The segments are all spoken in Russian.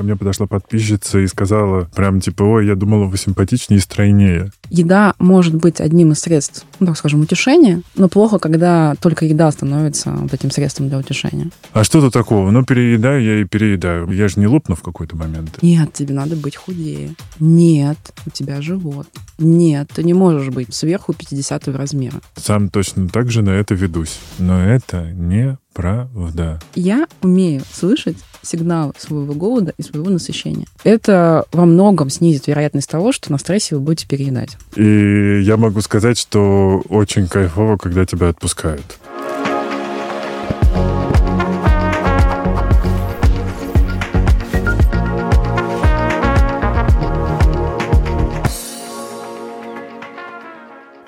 ко мне подошла подписчица и сказала прям типа, ой, я думала, вы симпатичнее и стройнее. Еда может быть одним из средств, ну, так скажем, утешения, но плохо, когда только еда становится вот этим средством для утешения. А что тут такого? Ну, переедаю я и переедаю. Я же не лопну в какой-то момент. Нет, тебе надо быть худее. Нет, у тебя живот. Нет, ты не можешь быть сверху 50 размера. Сам точно так же на это ведусь. Но это не правда. Я умею слышать сигналы своего голода и своего насыщения. Это во многом снизит вероятность того, что на стрессе вы будете переедать. И я могу сказать, что очень кайфово, когда тебя отпускают.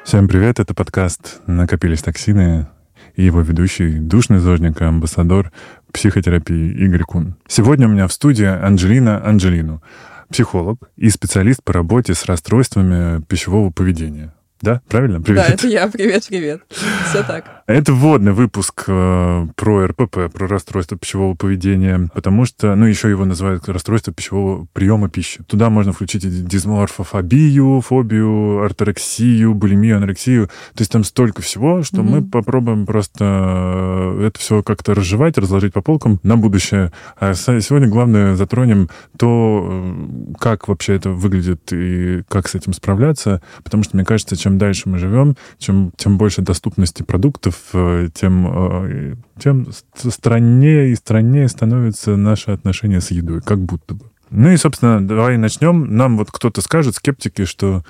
Всем привет, это подкаст «Накопились токсины» и его ведущий, душный зожник, амбассадор психотерапии Игорь Кун. Сегодня у меня в студии Анджелина Анджелину, психолог и специалист по работе с расстройствами пищевого поведения. Да, правильно? Привет. Да, это я. Привет, привет. Все так. Это вводный выпуск э, про РПП, про расстройство пищевого поведения, потому что, ну, еще его называют расстройство пищевого приема пищи. Туда можно включить дисморфофобию, фобию, орторексию, булимию, анорексию. То есть там столько всего, что mm-hmm. мы попробуем просто э, это все как-то разжевать, разложить по полкам на будущее. А сегодня главное затронем то, э, как вообще это выглядит и как с этим справляться, потому что, мне кажется, чем чем дальше мы живем, чем, тем больше доступности продуктов, э, тем, э, тем страннее и страннее становится наше отношение с едой, как будто бы. Ну и, собственно, давай начнем. Нам вот кто-то скажет, скептики, что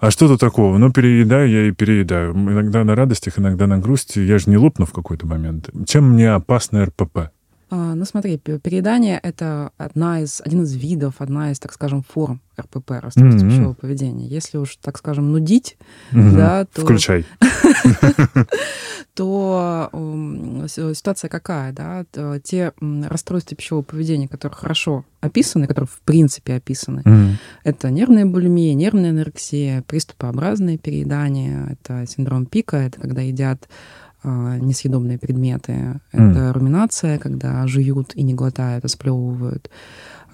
а что тут такого? Ну, переедаю я и переедаю. Иногда на радостях, иногда на грусти. Я же не лопну в какой-то момент. Чем мне опасно РПП? А, ну, смотри, переедание — это одна из, один из видов, одна из, так скажем, форм РПП, расстройства mm-hmm. пищевого поведения. Если уж, так скажем, нудить, mm-hmm. да, то... Включай. То ситуация какая, да? Те расстройства пищевого поведения, которые хорошо описаны, которые в принципе описаны, это нервная булимия, нервная анорексия, приступообразное переедание, это синдром пика, это когда едят несъедобные предметы. Mm. Это руминация, когда жуют и не глотают, а сплевывают.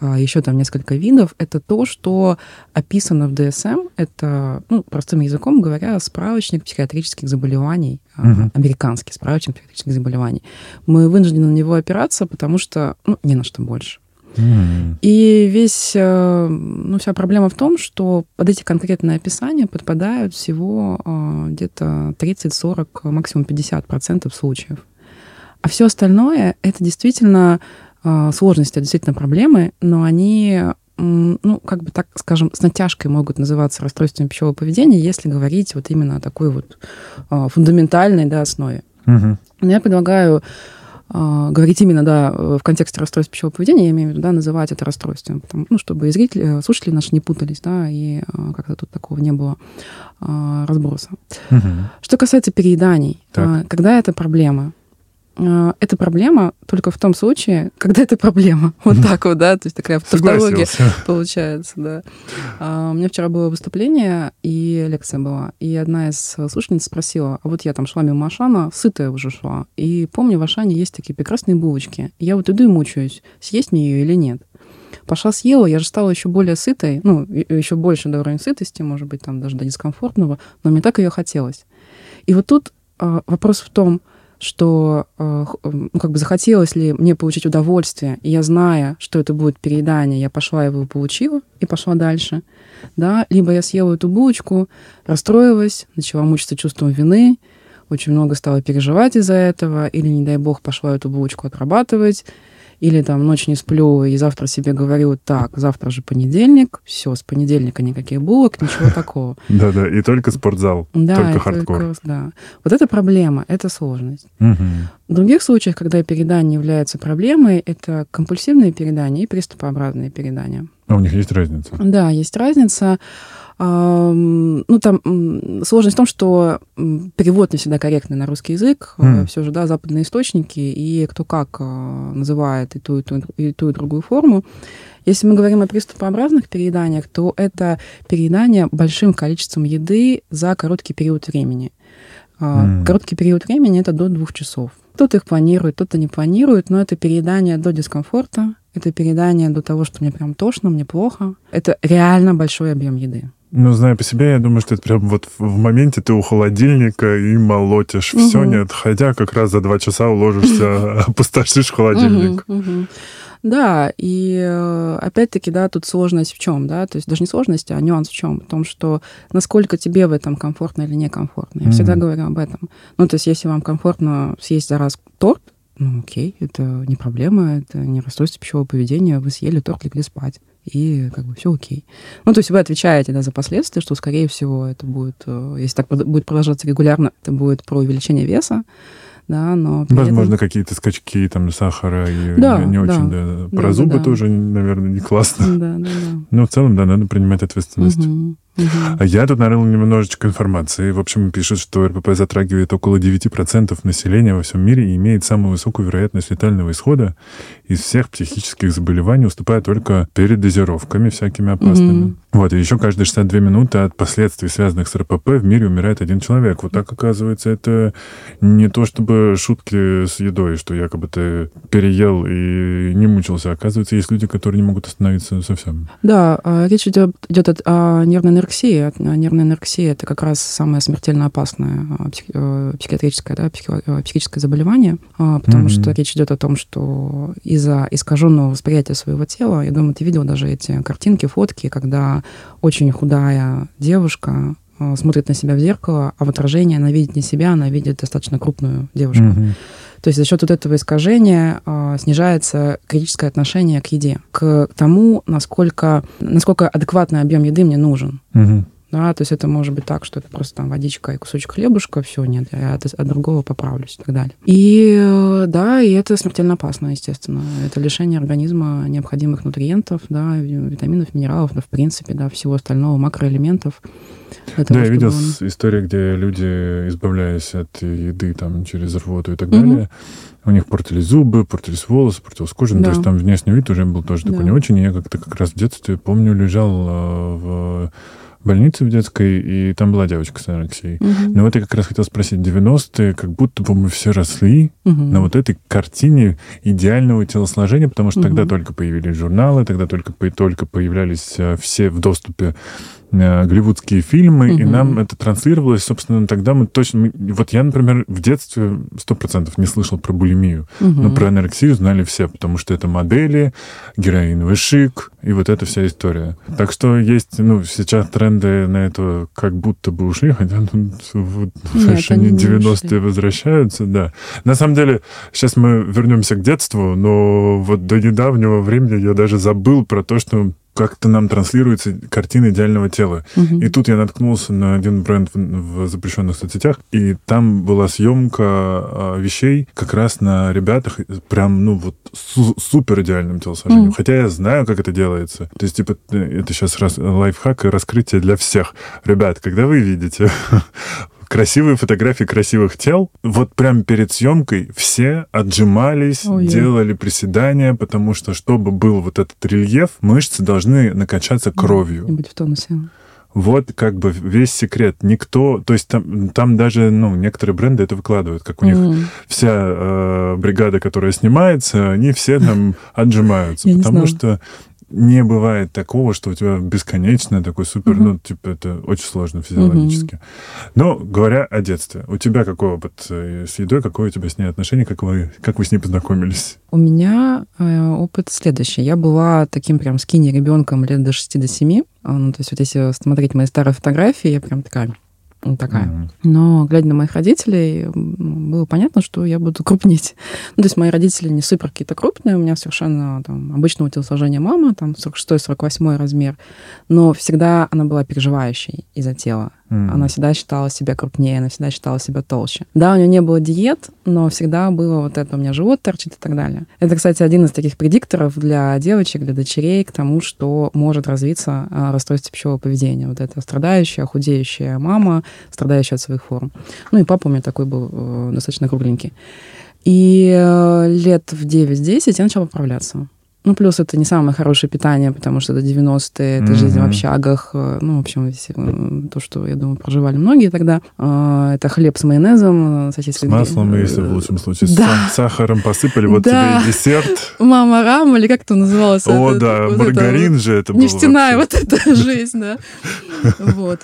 А, Еще там несколько видов. Это то, что описано в ДСМ. Это, ну, простым языком говоря, справочник психиатрических заболеваний, mm-hmm. американский справочник психиатрических заболеваний. Мы вынуждены на него опираться, потому что ну, не на что больше. И весь, э, ну, вся проблема в том, что под эти конкретные описания подпадают всего э, где-то 30-40, максимум 50% случаев. А все остальное — это действительно э, сложности, действительно проблемы, но они ну, как бы так скажем, с натяжкой могут называться расстройствами пищевого поведения, если говорить вот именно о такой вот фундаментальной да, основе. Угу. Я предлагаю говорить именно, да, в контексте расстройства пищевого поведения, я имею в виду, да, называть это расстройством, потому, ну, чтобы и зрители, слушатели наши не путались, да, и а, как-то тут такого не было а, разброса. Угу. Что касается перееданий, так. когда это проблема? А, это проблема только в том случае, когда это проблема. Вот так вот, да, то есть такая тавтология получается, да. А, у меня вчера было выступление, и лекция была, и одна из слушательниц спросила, а вот я там шла мимо Ашана, сытая уже шла, и помню, в Ашане есть такие прекрасные булочки. Я вот иду и мучаюсь, съесть мне ее или нет. Пошла съела, я же стала еще более сытой, ну, еще больше до уровня сытости, может быть, там даже до дискомфортного, но мне так ее хотелось. И вот тут а, вопрос в том, что ну, как бы захотелось ли мне получить удовольствие, и я зная, что это будет переедание, я пошла его получила и пошла дальше, да, либо я съела эту булочку, расстроилась, начала мучиться чувством вины, очень много стала переживать из-за этого, или, не дай бог, пошла эту булочку отрабатывать, или там ночь не сплю и завтра себе говорю, так, завтра же понедельник, все, с понедельника никаких булок, ничего такого. Да-да, и только спортзал, только хардкор. Да. Вот это проблема, это сложность. В других случаях, когда передание является проблемой, это компульсивные передания и приступообразные передания. А у них есть разница? Да, есть разница. Ну, там сложность в том, что перевод не всегда корректный на русский язык. Mm. Все же, да, западные источники, и кто как а, называет и ту, и ту, и ту, и другую форму. Если мы говорим о приступообразных перееданиях, то это переедание большим количеством еды за короткий период времени. Mm. Короткий период времени это до двух часов. Кто-то их планирует, кто-то не планирует, но это переедание до дискомфорта, это переедание до того, что мне прям тошно, мне плохо. Это реально большой объем еды. Ну, зная по себе, я думаю, что это прям вот в моменте ты у холодильника и молотишь угу. все, не отходя, как раз за два часа уложишься, опустошишь холодильник. Угу, угу. Да, и э, опять-таки, да, тут сложность в чем, да, то есть даже не сложность, а нюанс в чем, в том, что насколько тебе в этом комфортно или некомфортно. Я mm-hmm. всегда говорю об этом. Ну, то есть если вам комфортно съесть за раз торт, ну, окей, это не проблема, это не расстройство пищевого поведения, вы съели торт, легли спать и как бы все окей. Ну, то есть вы отвечаете да, за последствия, что, скорее всего, это будет, э, если так будет продолжаться регулярно, это будет про увеличение веса, да, но... Возможно, этом... какие-то скачки там сахара и да, не, не да, очень, да. Про да, зубы да. тоже, наверное, не классно. Да, да, да. Но в целом, да, надо принимать ответственность. Угу. Угу. Я тут нарыл немножечко информации. В общем, пишут, что РПП затрагивает около 9% населения во всем мире и имеет самую высокую вероятность летального исхода из всех психических заболеваний, уступая только перед дозировками всякими опасными. Угу. Вот, и еще каждые 62 минуты от последствий, связанных с РПП, в мире умирает один человек. Вот так, оказывается, это не то чтобы шутки с едой, что якобы ты переел и не мучился. Оказывается, есть люди, которые не могут остановиться совсем. Да, а, речь идет, идет о нервной анорексия. Нервная анорексия – это как раз самое смертельно опасное а, э, психиатрическое, да, э, психическое заболевание, а, потому mm-hmm. что речь идет о том, что из-за искаженного восприятия своего тела, я думаю, ты видел даже эти картинки, фотки, когда очень худая девушка а, смотрит на себя в зеркало, а в отражении она видит не себя, она видит достаточно крупную девушку. Mm-hmm. То есть за счет вот этого искажения э, снижается критическое отношение к еде, к тому, насколько, насколько адекватный объем еды мне нужен. Угу. Да, то есть это может быть так, что это просто там водичка и кусочек хлебушка, все, нет, я от, от другого поправлюсь и так далее. И э, да, и это смертельно опасно, естественно. Это лишение организма необходимых нутриентов, да, витаминов, минералов, да, в принципе, да, всего остального, макроэлементов. Того, да, я видел он... истории, где люди, избавляясь от еды там через рвоту и так угу. далее, у них портились зубы, портились волосы, портилась кожа. Да. Ну, то есть там внешний вид уже был тоже да. такой не очень. И я как-то как раз в детстве, помню, лежал э, в больнице в детской, и там была девочка с анорексией. Угу. Но вот я как раз хотел спросить, 90-е, как будто бы мы все росли угу. на вот этой картине идеального телосложения, потому что угу. тогда только появились журналы, тогда только, только появлялись э, все в доступе голливудские фильмы, угу. и нам это транслировалось, собственно, тогда мы точно... Вот я, например, в детстве сто процентов не слышал про булимию, угу. но про анорексию знали все, потому что это модели, героиновый шик, и вот эта вся история. Так что есть, ну, сейчас тренды на это как будто бы ушли, хотя ну, в фэшне 90-е возвращаются, да. На самом деле, сейчас мы вернемся к детству, но вот до недавнего времени я даже забыл про то, что как-то нам транслируется картина идеального тела. Угу. И тут я наткнулся на один бренд в, в запрещенных соцсетях, и там была съемка а, вещей как раз на ребятах, прям, ну, вот су- супер идеальным телосложением. Угу. Хотя я знаю, как это делается. То есть, типа, это сейчас раз, лайфхак и раскрытие для всех. Ребят, когда вы видите красивые фотографии красивых тел. Вот прям перед съемкой все отжимались, Ой, делали приседания, потому что, чтобы был вот этот рельеф, мышцы должны накачаться кровью. И быть в тонусе. Вот как бы весь секрет. Никто, то есть там, там даже, ну, некоторые бренды это выкладывают, как у них mm. вся э, бригада, которая снимается, они все там отжимаются, потому что не бывает такого, что у тебя бесконечно такой супер, угу. ну, типа, это очень сложно физиологически. Угу. Но говоря о детстве, у тебя какой опыт э, с едой, какое у тебя с ней отношение, как вы, как вы с ней познакомились? У меня э, опыт следующий. Я была таким прям скини ребенком лет до 6 до 7. А, ну, то есть вот если смотреть мои старые фотографии, я прям такая такая. Mm-hmm. Но глядя на моих родителей, было понятно, что я буду крупнеть. Ну, то есть мои родители не супер какие-то крупные, у меня совершенно там, обычного телосложения мама, там 46-48 размер, но всегда она была переживающей из-за тела. Mm. Она всегда считала себя крупнее, она всегда считала себя толще. Да, у нее не было диет, но всегда было вот это, у меня живот торчит и так далее. Это, кстати, один из таких предикторов для девочек, для дочерей к тому, что может развиться а, расстройство пищевого поведения. Вот это страдающая, худеющая мама, страдающая от своих форм. Ну и папа у меня такой был э, достаточно кругленький. И э, лет в 9-10 я начала поправляться. Ну, плюс это не самое хорошее питание, потому что это 90-е, это mm-hmm. жизнь в общагах. Э, ну, в общем, э, то, что, я думаю, проживали многие тогда. А, это хлеб с майонезом. С маслом, если в лучшем случае. Да. С сахаром посыпали, вот да. тебе десерт. Мама рам, или как это называлось? О, это, да, вот маргарин это, же это был. Нефтяная вот эта жизнь, да. Вот.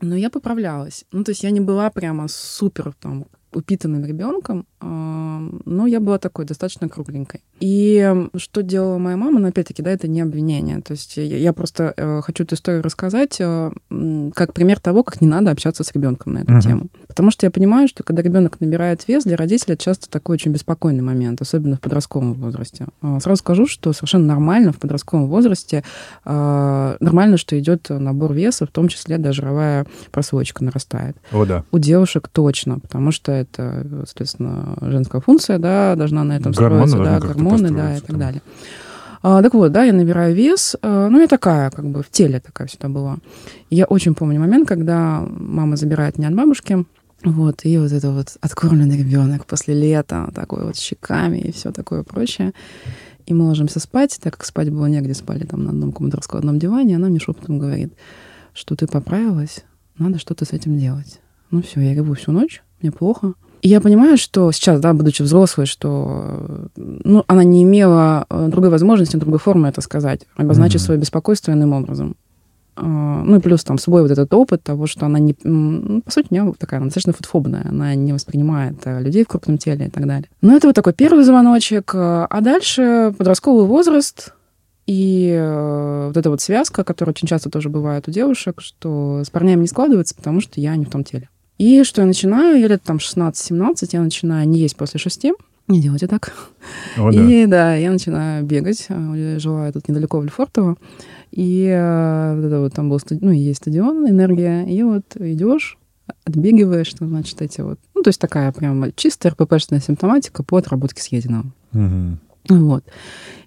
Но я поправлялась. Ну, то есть я не была прямо супер там упитанным ребенком, но я была такой достаточно кругленькой. И что делала моя мама, но опять-таки, да, это не обвинение. То есть я просто э, хочу эту историю рассказать э, как пример того, как не надо общаться с ребенком на эту uh-huh. тему. Потому что я понимаю, что когда ребенок набирает вес, для родителей это часто такой очень беспокойный момент, особенно в подростковом возрасте. А, сразу скажу, что совершенно нормально в подростковом возрасте, а, нормально, что идет набор веса, в том числе даже жировая прослойка нарастает. О, да. У девушек точно, потому что это, соответственно, женская функция, да, должна на этом гормоны, строиться, да, гормоны, да, и так там. далее. А, так вот, да, я набираю вес. А, ну, я такая, как бы в теле такая всегда была. я очень помню момент, когда мама забирает меня от бабушки. Вот, и вот это вот откормленный ребенок после лета, такой вот щеками и все такое прочее. И мы ложимся спать, так как спать было негде, спали там на одном командорском диване, она мне шепотом говорит, что ты поправилась, надо что-то с этим делать. Ну все, я реву всю ночь, мне плохо. И я понимаю, что сейчас, да, будучи взрослой, что ну, она не имела э, другой возможности, другой формы это сказать, обозначить mm-hmm. свое беспокойство иным образом. А, ну и плюс там свой вот этот опыт того, что она не... Ну, по сути, у нее такая она достаточно фотофобная, она не воспринимает э, людей в крупном теле и так далее. Ну это вот такой первый звоночек. А дальше подростковый возраст, и э, вот эта вот связка, которая очень часто тоже бывает у девушек, что с парнями не складывается, потому что я не в том теле. И что я начинаю, я лет там 16-17, я начинаю не есть после шести, не делайте так. О, да. И да, я начинаю бегать. Я жила тут недалеко в Лефортово. И э, вот там был стадион, ну, есть стадион, энергия. И вот идешь, отбегиваешь, что значит эти вот. Ну, то есть такая прям чистая РППшная симптоматика по отработке съеденного. Угу. Вот.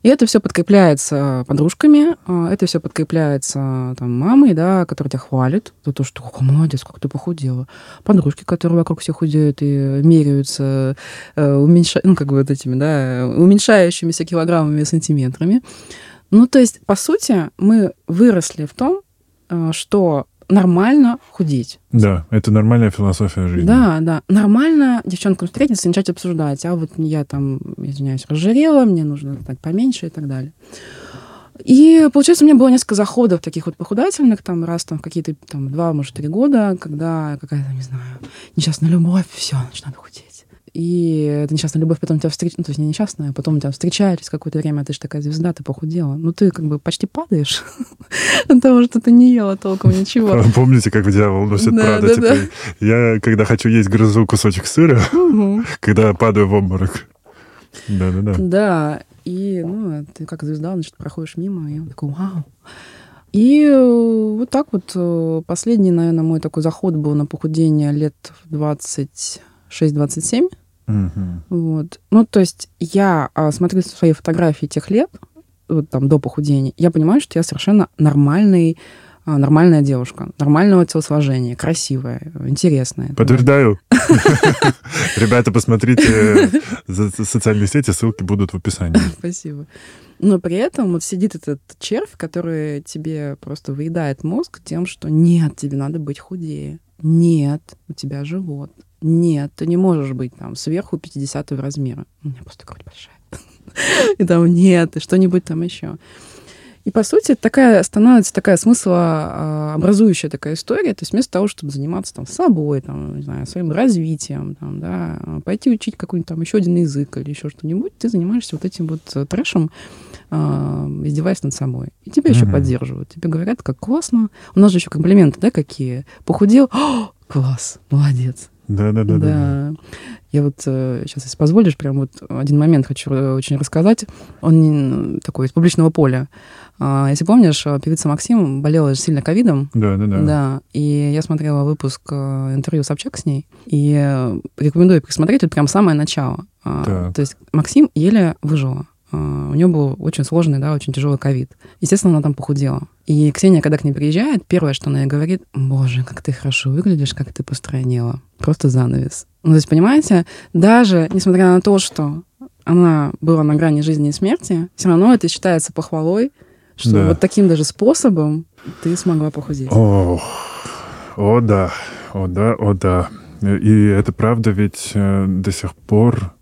И это все подкрепляется подружками, а, это все подкрепляется там, мамой, да, которая тебя хвалит за то, что «О, молодец, как ты похудела». Подружки, которые вокруг все худеют и меряются, э, уменьша... ну, как бы вот этими, да, уменьшающимися килограммами, сантиметрами. Ну, то есть, по сути, мы выросли в том, э, что нормально худеть. Да, это нормальная философия жизни. Да, да. Нормально девчонкам встретиться и начать обсуждать. А вот я там, извиняюсь, разжирела, мне нужно стать поменьше и так далее. И, получается, у меня было несколько заходов таких вот похудательных, там, раз там в какие-то там два, может, три года, когда какая-то, не знаю, несчастная любовь, все, начинаю худеть и это несчастная любовь потом тебя встречает, ну, то есть не несчастная, а потом тебя встречает через какое-то время, а ты же такая звезда, ты похудела. Ну, ты как бы почти падаешь от того, что ты не ела толком ничего. Помните, как в «Дьявол носит Прада»? Типа, я, когда хочу есть, грызу кусочек сыра, когда падаю в обморок. Да-да-да. Да, и, ну, ты как звезда, значит, проходишь мимо, и он такой, вау. И вот так вот э, последний, наверное, мой такой заход был на похудение лет в 26-27. Угу. Вот. Ну, то есть я а, смотрю свои фотографии тех лет, вот там до похудения, я понимаю, что я совершенно нормальный а, нормальная девушка, нормального телосложения, красивая, интересная. Подтверждаю. Ребята, посмотрите социальные сети, ссылки будут в описании. Спасибо. Но при этом вот сидит этот червь, который тебе просто выедает мозг тем, что нет, тебе надо быть худее. Нет, у тебя живот. Нет, ты не можешь быть там сверху 50 размера. У меня просто грудь большая. И там нет, и что-нибудь там еще. И, по сути, такая становится такая смыслообразующая такая история. То есть вместо того, чтобы заниматься там собой, там, не знаю, своим развитием, там, да, пойти учить какой-нибудь там еще один язык или еще что-нибудь, ты занимаешься вот этим вот трэшем, э, издеваясь над собой. И тебя mm-hmm. еще поддерживают. Тебе говорят, как классно. У нас же еще комплименты, да, какие? Похудел? Класс, молодец. Да, да, да, да. Я вот э, сейчас, если позволишь, прям вот один момент хочу э, очень рассказать. Он такой из публичного поля. А, если помнишь, э, певица Максим болела сильно ковидом. Да, да, да. Да. И я смотрела выпуск интервью Собчак с ней. И рекомендую посмотреть, это прям самое начало. А, так. То есть Максим еле выжила. А, у нее был очень сложный, да, очень тяжелый ковид. Естественно, она там похудела. И Ксения, когда к ней приезжает, первое, что она ей говорит, боже, как ты хорошо выглядишь, как ты постройнела. Просто занавес. Ну, то есть, понимаете, даже несмотря на то, что она была на грани жизни и смерти, все равно это считается похвалой, что Да. вот таким даже способом ты смогла похудеть. О, о да, о да, о да. И это правда, ведь э, до сих пор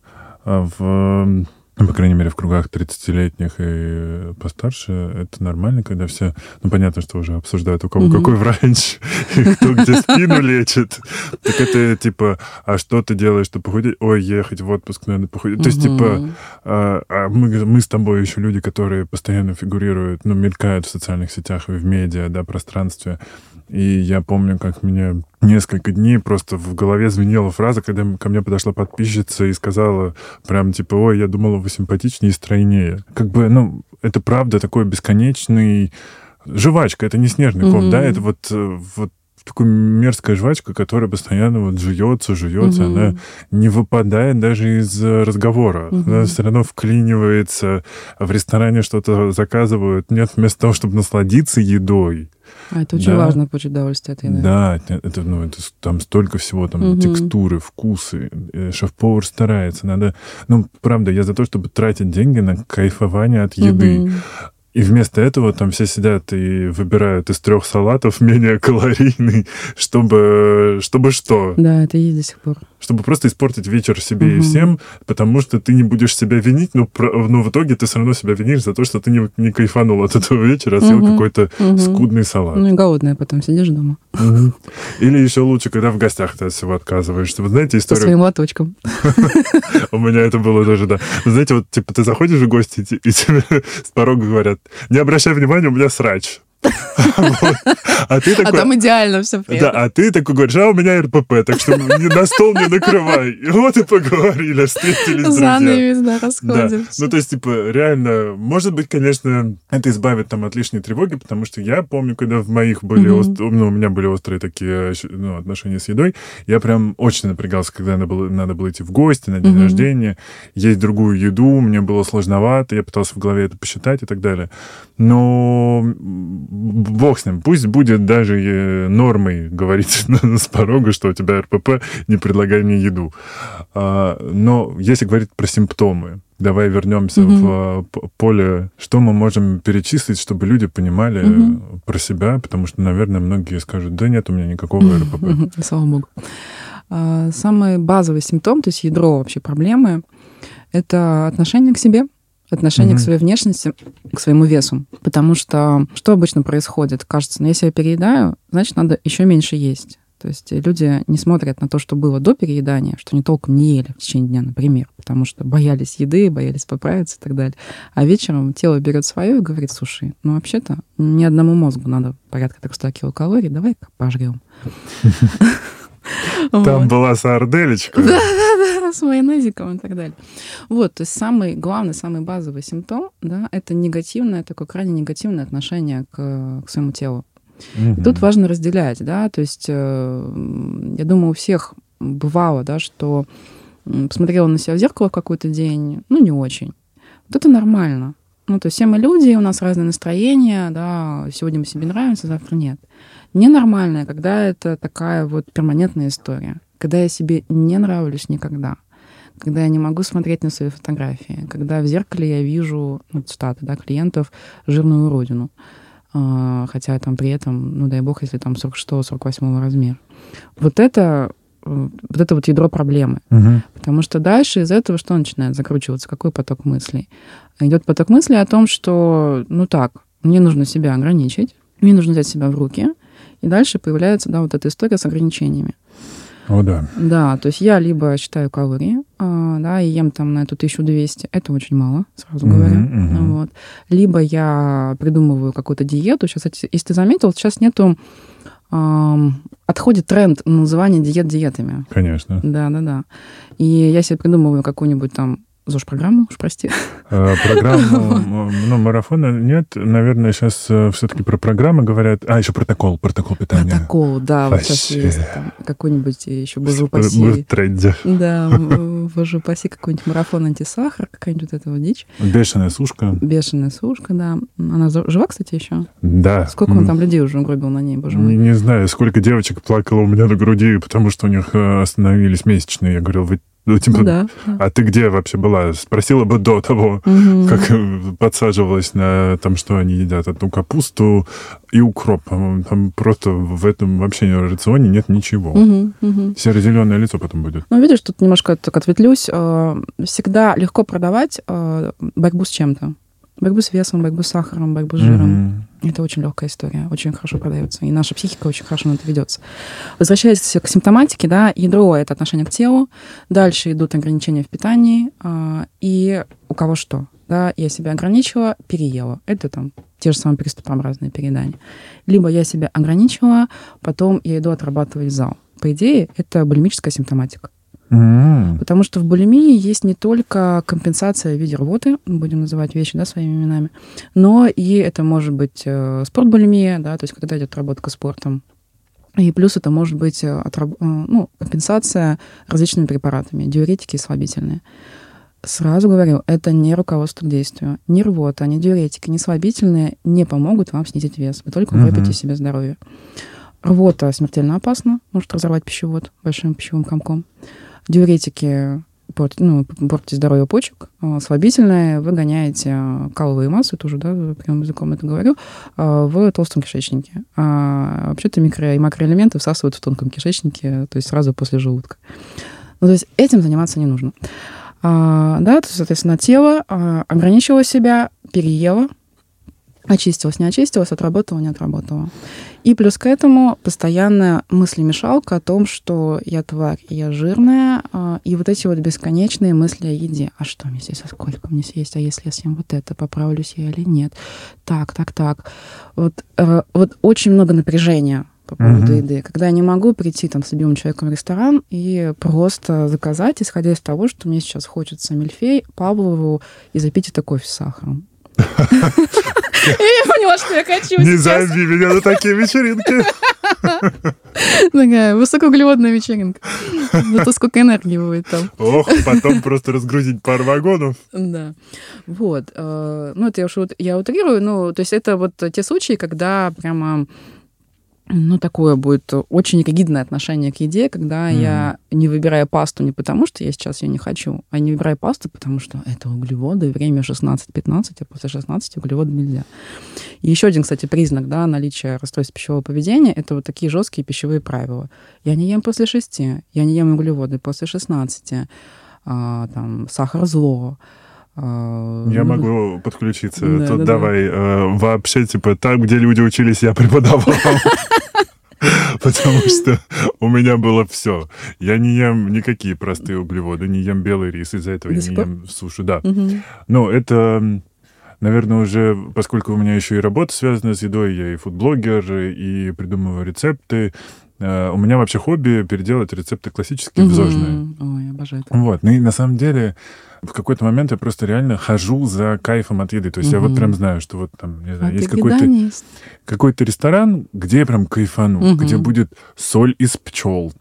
э, в ну, по крайней мере, в кругах 30-летних и постарше, это нормально, когда все... Ну, понятно, что уже обсуждают, у кого Мгм. какой врач, и кто где спину лечит. Так это типа, а что ты делаешь, чтобы похудеть? Ой, ехать в отпуск, надо похудеть. То есть, типа, а, а мы, мы с тобой еще люди, которые постоянно фигурируют, ну, мелькают в социальных сетях и в медиа, да, пространстве. И я помню, как меня несколько дней просто в голове звенела фраза, когда ко мне подошла подписчица и сказала прям типа, ой, я думала, вы симпатичнее и стройнее. Как бы, ну, это правда такой бесконечный... Жвачка, это не снежный ком, Мгм. да, это вот, э, вот такая мерзкая жвачка, которая постоянно вот жуется, жуется, Мгм. она не выпадает даже из э, разговора. Мгм. Она все равно вклинивается, в ресторане что-то заказывают. Нет, вместо того, чтобы насладиться едой. А это очень Да. важно получить удовольствие от еды. Да, это, ну, это там столько всего, там Мгм. текстуры, вкусы. Э, Шеф-повар старается. Надо... Ну, правда, я за то, чтобы тратить деньги на кайфование от еды. Мгм. И вместо этого там все сидят и выбирают из трех салатов менее калорийный, чтобы, чтобы что? Да, это есть до сих пор. Чтобы просто испортить вечер себе и Мгм. всем, потому что ты не будешь себя винить, но, но в итоге ты все равно себя винишь за то, что ты не, не кайфанул от этого вечера, а съел Мгм. какой-то Мгм. скудный салат. Ну и голодная потом сидишь дома. Или еще лучше, когда в гостях ты от всего отказываешься. Вы знаете со историю? своим лоточком. У меня это было тоже, да. Знаете, вот, типа, ты заходишь в гости, и и тебе с порога говорят, не обращай внимания, у меня срач. А ты А такой... там идеально все Да, а ты такой говоришь, а у меня РПП, так что на стол не накрывай. И вот и поговорили, встретились друзья. Занавес, да, расходимся. Ну, то есть, типа, реально, может быть, конечно, это избавит там от лишней тревоги, потому что я помню, когда в моих были, ну, у меня были острые такие ну, отношения с едой, я прям очень напрягался, когда надо было, надо было идти в гости на день рождения, есть другую еду, мне было сложновато, я пытался в голове это посчитать и так далее. Но бог с ним, пусть будет даже э, нормой говорить с порога, что у тебя РПП, не предлагай мне еду. А, Но если говорить про симптомы, давай вернемся Мгм. в п- поле, что мы можем перечислить, чтобы люди понимали э, про себя, потому что, наверное, многие скажут, да нет у меня никакого РПП. Мгм, Слава богу. А, Самый базовый симптом, то есть ядро вообще проблемы, это отношение к себе, отношение Мгм. к своей внешности, к своему весу. Потому что что обычно происходит? Кажется, ну, если я переедаю, значит, надо еще меньше есть. То есть люди не смотрят на то, что было до переедания, что они толком не ели в течение дня, например, потому что боялись еды, боялись поправиться и так далее. А вечером тело берет свое и говорит, слушай, ну вообще-то ни одному мозгу надо порядка 300 килокалорий, давай-ка пожрем. Там Вот. была сарделечка. Да-да-да, с майонезиком и так далее. Вот, то есть самый главный, самый базовый симптом, да, это негативное, такое крайне негативное отношение к, к своему телу. Мгм. Тут важно разделять, да, то есть э, я думаю, у всех бывало, да, что посмотрела на себя в зеркало в какой-то день, ну, не очень. Вот это нормально. Ну, то есть все мы люди, у нас разное настроение, да, сегодня мы себе нравимся, завтра нет. Ненормально, когда это такая вот перманентная история, когда я себе не нравлюсь никогда, когда я не могу смотреть на свои фотографии, когда в зеркале я вижу, ну, цитаты, да, клиентов, жирную уродину, А, хотя там при этом, ну, дай бог, если там 46-48 размер. Вот это, э, вот это вот ядро проблемы. Мгм. Потому что дальше из этого что начинает закручиваться? Какой поток мыслей? Идет поток мыслей о том, что, ну так, мне нужно себя ограничить, мне нужно взять себя в руки, и дальше появляется, да, вот эта история с ограничениями. О, да. Да, то есть я либо считаю калории, а, да, и ем там на эту 1200, это очень мало, сразу Мгм, говоря. мгм. Вот. Либо я придумываю какую-то диету. Сейчас, если ты заметил, сейчас нету... отходит тренд на название диет диетами. Конечно. Да, да, да. И я себе придумываю какую-нибудь там ЗОЖ-программу, уж прости. Э, Программу, ну, марафона нет. Наверное, сейчас все-таки про программы говорят. А, еще протокол, протокол питания. Протокол, да, вот сейчас Вообще. есть там какой-нибудь еще, боже упаси. в тренде. Да, боже упаси, какой-нибудь марафон антисахар, какая-нибудь вот эта вот дичь. Бешеная сушка. Бешеная сушка, да. Она жива, кстати, еще? Да. Сколько он там людей уже угробил на ней, боже мой. Не, не знаю, сколько девочек плакало у меня на груди, потому что у них э, остановились месячные. Я говорил, вы Ну, типа, ну, да, а ты где вообще была? Спросила бы до того, угу. как подсаживалась на там, что они едят, одну капусту и укроп. Там просто в этом вообще рационе нет ничего. Угу, угу. Серо-зеленое лицо потом будет. Ну, видишь, тут немножко так ответвлюсь. Э, всегда легко продавать э, борьбу с чем-то. Борьбу с весом, борьбу с сахаром, борьбу с жиром. Mm-hmm. Это очень легкая история, очень хорошо продается. И наша психика очень хорошо на это ведется. Возвращаясь к симптоматике, да, ядро — это отношение к телу. Дальше идут ограничения в питании. А, и у кого что? Да, я себя ограничила, переела. Это там те же самые приступообразные переедания. Либо я себя ограничила, потом я иду отрабатывать зал. По идее, это булимическая симптоматика. Mm. Потому что в булимии есть не только компенсация в виде рвоты, будем называть вещи да, своими именами, но и это может быть э, спортбулимия, да, то есть когда идет отработка спортом. И плюс это может быть э, отраб... Э, ну, компенсация различными препаратами, диуретики и слабительные. Сразу говорю, это не руководство к действию. Ни рвота, ни диуретики, ни слабительные не помогут вам снизить вес. Вы только угробите mm-hmm. себе здоровье. Рвота смертельно опасна, может разорвать пищевод большим пищевым комком диуретики портят, ну, портите здоровье почек, а, слабительное вы гоняете каловые массы, тоже, да, прямым языком это говорю, а, в толстом кишечнике. А вообще-то микро- и макроэлементы всасывают в тонком кишечнике, то есть сразу после желудка. Ну, то есть этим заниматься не нужно. А, да, то соответственно, тело а, ограничило себя, переело, очистилась, не очистилась, отработала, не отработала. И плюс к этому постоянная мыслемешалка о том, что я тварь, я жирная, а, и вот эти вот бесконечные мысли о еде. А что мне здесь, а сколько мне съесть, а если я съем вот это, поправлюсь я или нет? Так, так, так. Вот, э, вот очень много напряжения по поводу uh-huh. еды, когда я не могу прийти там с любимым человеком в ресторан и просто заказать, исходя из того, что мне сейчас хочется мильфей, Павлову и запить это кофе с сахаром. Я поняла, что я хочу Не зови меня на такие вечеринки. Такая высокоуглеводная вечеринка. Зато сколько энергии будет там. Ох, потом просто разгрузить пару вагонов. Да. Вот. Э, ну, это я уж я утрирую. Ну, то есть это вот те случаи, когда прямо ну, такое будет очень ригидное отношение к еде, когда mm. я не выбираю пасту не потому, что я сейчас ее не хочу, а не выбираю пасту, потому что это углеводы, время 16-15, а после 16 углеводы нельзя. И еще один, кстати, признак да, наличия расстройства пищевого поведения — это вот такие жесткие пищевые правила. Я не ем после 6, я не ем углеводы после 16, а, там, сахар зло, а, я ну, могу подключиться. Да, Тут да, давай да. Э, вообще, типа, там, где люди учились, я преподавал. Потому что у меня было все. Я не ем никакие простые углеводы, не ем белый рис, из-за этого я не ем суши. Да. Но это наверное, уже, поскольку у меня еще и работа связана с едой, я и фудблогер, и придумываю рецепты, у меня вообще хобби переделать рецепты классические в зожные. Ой, обожаю. Вот. Ну и на самом деле в какой-то момент я просто реально хожу за кайфом от еды. То есть угу. я вот прям знаю, что вот там, не знаю, а есть какой-то какой-то ресторан, где я прям кайфану, угу. где будет соль из пчел,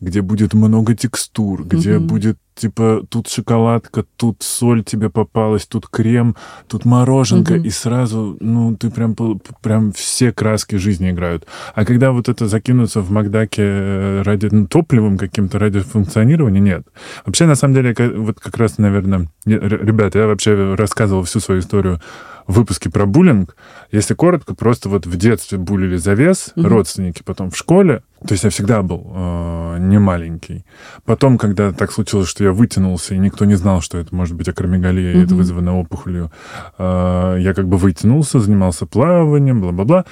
где будет много текстур, где угу. будет типа тут шоколадка, тут соль тебе попалась, тут крем, тут мороженка, угу. и сразу, ну, ты прям, прям все краски жизни играют. А когда вот это закинуться в Макдаке э, ради ну, топливом каким-то, ради функционирования, нет. Вообще, на самом деле, вот как раз, наверное, ребята, я вообще рассказывал всю свою историю выпуске про буллинг. Если коротко, просто вот в детстве булили за вес, угу. родственники, потом в школе. То есть я всегда был э, не маленький. Потом, когда так случилось, что я вытянулся, и никто не знал, что это может быть акромегалия, угу. и это вызвано опухолью, э, я как бы вытянулся, занимался плаванием, бла-бла-бла.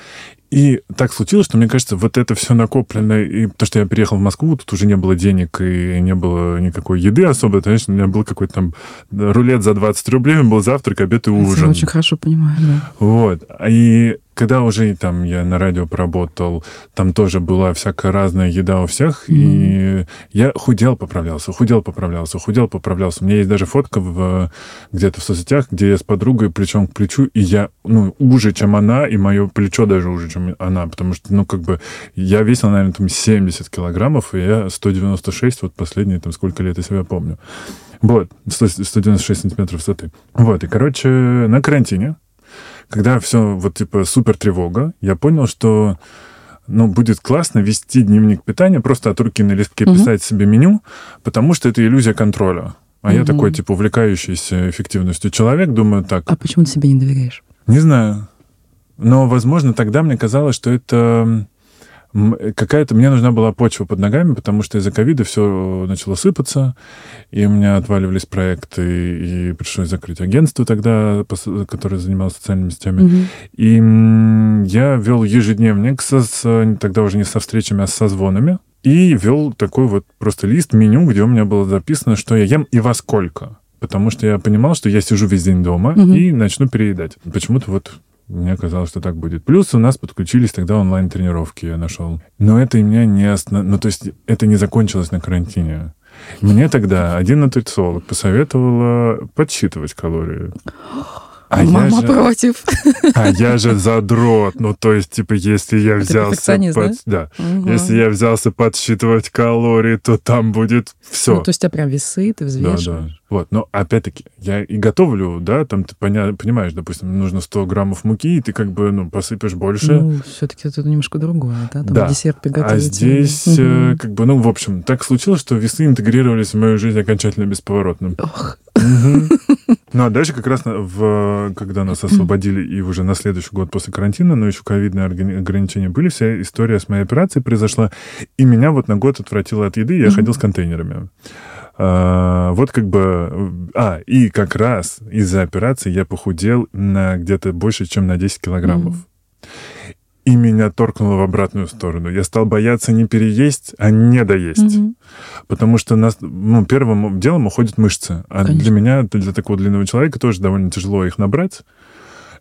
И так случилось, что, мне кажется, вот это все накоплено, и то, что я приехал в Москву, тут уже не было денег и не было никакой еды особо, конечно, у меня был какой-то там рулет за 20 рублей, был завтрак, обед и ужин. Я очень хорошо понимаю, да. Вот. И когда уже там я на радио поработал, там тоже была всякая разная еда у всех, mm-hmm. и я худел, поправлялся, худел, поправлялся, худел, поправлялся. У меня есть даже фотка в, где-то в соцсетях, где я с подругой плечом к плечу, и я, ну, уже, чем она, и мое плечо даже уже, чем она, потому что, ну, как бы, я весил, наверное, там 70 килограммов, и я 196, вот последние, там, сколько лет я себя помню. Вот, 196 сантиметров высоты. Вот, и, короче, на карантине когда все вот типа супер тревога, я понял, что ну, будет классно вести дневник питания, просто от руки на листке угу. писать себе меню, потому что это иллюзия контроля. А угу. я такой, типа, увлекающийся эффективностью человек, думаю так. А почему ты себе не доверяешь? Не знаю. Но, возможно, тогда мне казалось, что это какая-то... Мне нужна была почва под ногами, потому что из-за ковида все начало сыпаться, и у меня отваливались проекты, и пришлось закрыть агентство тогда, которое занималось социальными сетями. Mm-hmm. И я вел ежедневник, со, с, тогда уже не со встречами, а со звонами, и вел такой вот просто лист, меню, где у меня было записано, что я ем и во сколько потому что я понимал, что я сижу весь день дома угу. и начну переедать. Почему-то вот мне казалось, что так будет. Плюс у нас подключились тогда онлайн-тренировки, я нашел. Но это меня не основ... Ну, то есть это не закончилось на карантине. Мне тогда один нутрициолог посоветовала подсчитывать калории. А Мама же, против. А я же задрот. Ну, то есть, типа, если я взялся... Под, да? да. Угу. Если я взялся подсчитывать калории, то там будет все. Ну, то есть, у тебя прям весы, ты взвешиваешь. Да, да. Вот, но опять-таки, я и готовлю, да, там ты поня- понимаешь, допустим, нужно 100 граммов муки, и ты как бы, ну, посыпешь больше. Ну, все-таки это немножко другое, да, там да. десерт приготовить. А здесь, угу. как бы, ну, в общем, так случилось, что весы интегрировались в мою жизнь окончательно бесповоротно. Ох. Ну, а дальше как раз, в, когда нас освободили, и уже на следующий год после карантина, но еще ковидные ограничения были, вся история с моей операцией произошла, и меня вот на год отвратило от еды, я ходил с контейнерами. А, вот как бы... А, и как раз из-за операции я похудел на где-то больше, чем на 10 килограммов. Mm-hmm. И меня торкнуло в обратную сторону. Я стал бояться не переесть, а не доесть. Mm-hmm. Потому что нас, ну, первым делом уходят мышцы. А Конечно. для меня, для такого длинного человека, тоже довольно тяжело их набрать.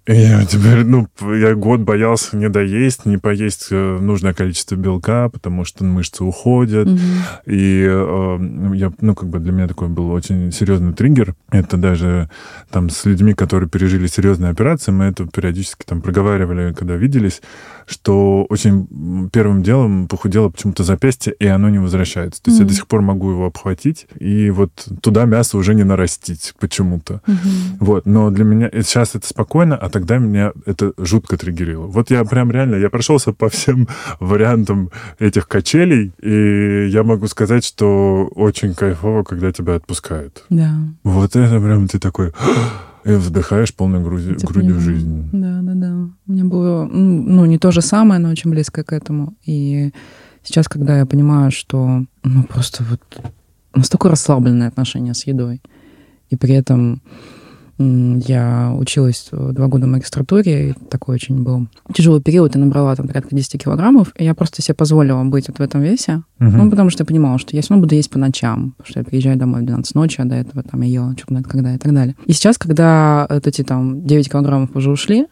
Я теперь, ну, я год боялся не доесть, не поесть э, нужное количество белка, потому что мышцы уходят. Угу. И э, я, ну, как бы для меня такой был очень серьезный триггер. Это даже там с людьми, которые пережили серьезные операции, мы это периодически там проговаривали, когда виделись, что очень первым делом похудело почему-то запястье, и оно не возвращается. То есть mm я до сих пор могу его обхватить, и вот туда мясо уже не нарастить почему-то. mm Вот, но для меня сейчас это спокойно, а тогда меня это жутко триггерило. Вот я прям реально, я прошелся по всем вариантам этих качелей, и я могу сказать, что очень кайфово, когда тебя отпускают. Да. Вот это прям ты такой и вдыхаешь полной грудью, грудью жизнь. Да, да, да. У меня было, ну, не то же самое, но очень близко к этому. И сейчас, когда я понимаю, что, ну, просто вот настолько расслабленное отношение с едой, и при этом я училась два года в магистратуре, и такой очень был тяжелый период, я набрала там порядка 10 килограммов, и я просто себе позволила быть вот в этом весе, угу. ну, потому что я понимала, что я все равно буду есть по ночам, потому что я приезжаю домой в 12 ночи, а до этого там я ела, что знает когда и так далее. И сейчас, когда вот эти там 9 килограммов уже ушли,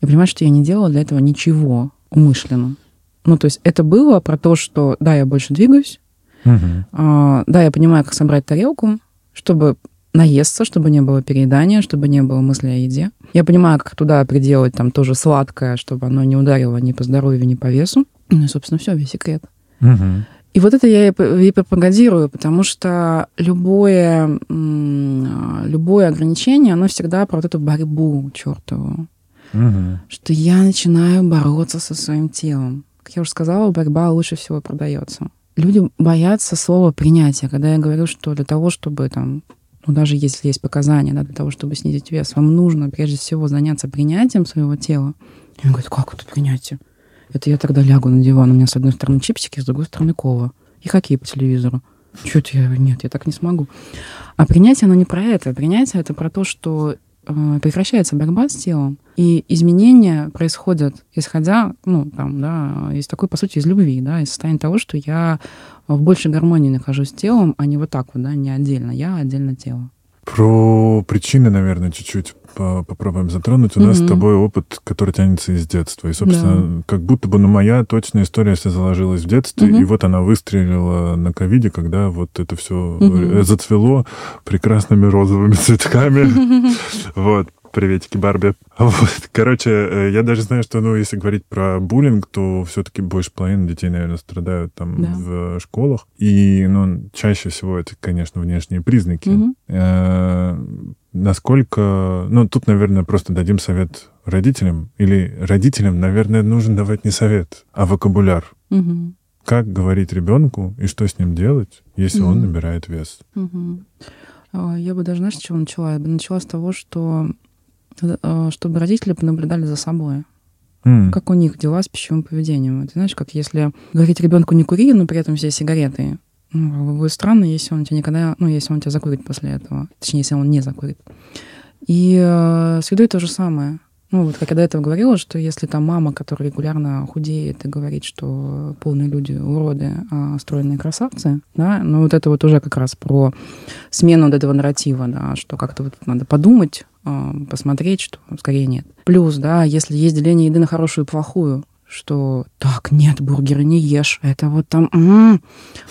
я понимаю, что я не делала для этого ничего умышленно. Ну, то есть это было про то, что да, я больше двигаюсь, угу. а, да, я понимаю, как собрать тарелку, чтобы наесться, чтобы не было переедания, чтобы не было мысли о еде. Я понимаю, как туда приделать там тоже сладкое, чтобы оно не ударило ни по здоровью, ни по весу. Ну и, собственно, все, весь секрет. Угу. И вот это я и пропагандирую, потому что любое, любое ограничение, оно всегда про вот эту борьбу чертову. Угу. Что я начинаю бороться со своим телом. Как я уже сказала, борьба лучше всего продается. Люди боятся слова принятия, когда я говорю, что для того, чтобы там ну, даже если есть показания да, для того, чтобы снизить вес, вам нужно прежде всего заняться принятием своего тела. И он говорит, как это принятие? Это я тогда лягу на диван, у меня с одной стороны чипсики, с другой стороны кола. И хоккей по телевизору. Чё-то я... Нет, я так не смогу. А принятие, оно не про это. Принятие — это про то, что прекращается борьба с телом, и изменения происходят, исходя, ну, там, да, из такой, по сути, из любви, да, из состояния того, что я в большей гармонии нахожусь с телом, а не вот так вот, да, не отдельно я, отдельно тело. Про причины, наверное, чуть-чуть попробуем затронуть. У mm-hmm. нас с тобой опыт, который тянется из детства. И, собственно, да. как будто бы, ну, моя точная история вся заложилась в детстве, mm-hmm. и вот она выстрелила на ковиде, когда вот это все mm-hmm. зацвело прекрасными розовыми цветками. Mm-hmm. Вот приветики Барби. Вот. Короче, э, я даже знаю, что, ну, если говорить про буллинг, то все-таки больше половины детей, наверное, страдают там да. в школах. И, ну, чаще всего это, конечно, внешние признаки. Угу. насколько... Ну, тут, наверное, просто дадим совет родителям. Или родителям, наверное, нужно давать не совет, а вокабуляр. Угу. Как говорить ребенку и что с ним делать, если угу. он набирает вес? Угу. Я бы даже, знаешь, с чего начала? Я бы начала с того, что э, чтобы родители понаблюдали за собой. Mm. Как у них дела с пищевым поведением. Это знаешь, как если говорить ребенку не кури, но при этом все сигареты. Ну, будет странно, если он тебя никогда, ну, если он тебя закурит после этого. Точнее, если он не закурит. И э, с едой то же самое. Ну, вот как я до этого говорила, что если там мама, которая регулярно худеет и говорит, что полные люди уроды, а стройные красавцы, да, ну вот это вот уже как раз про смену вот этого нарратива, да, что как-то вот надо подумать, а, посмотреть, что скорее нет. Плюс, да, если есть деление еды на хорошую и плохую, что так, нет, бургеры не ешь, это вот там... М-м".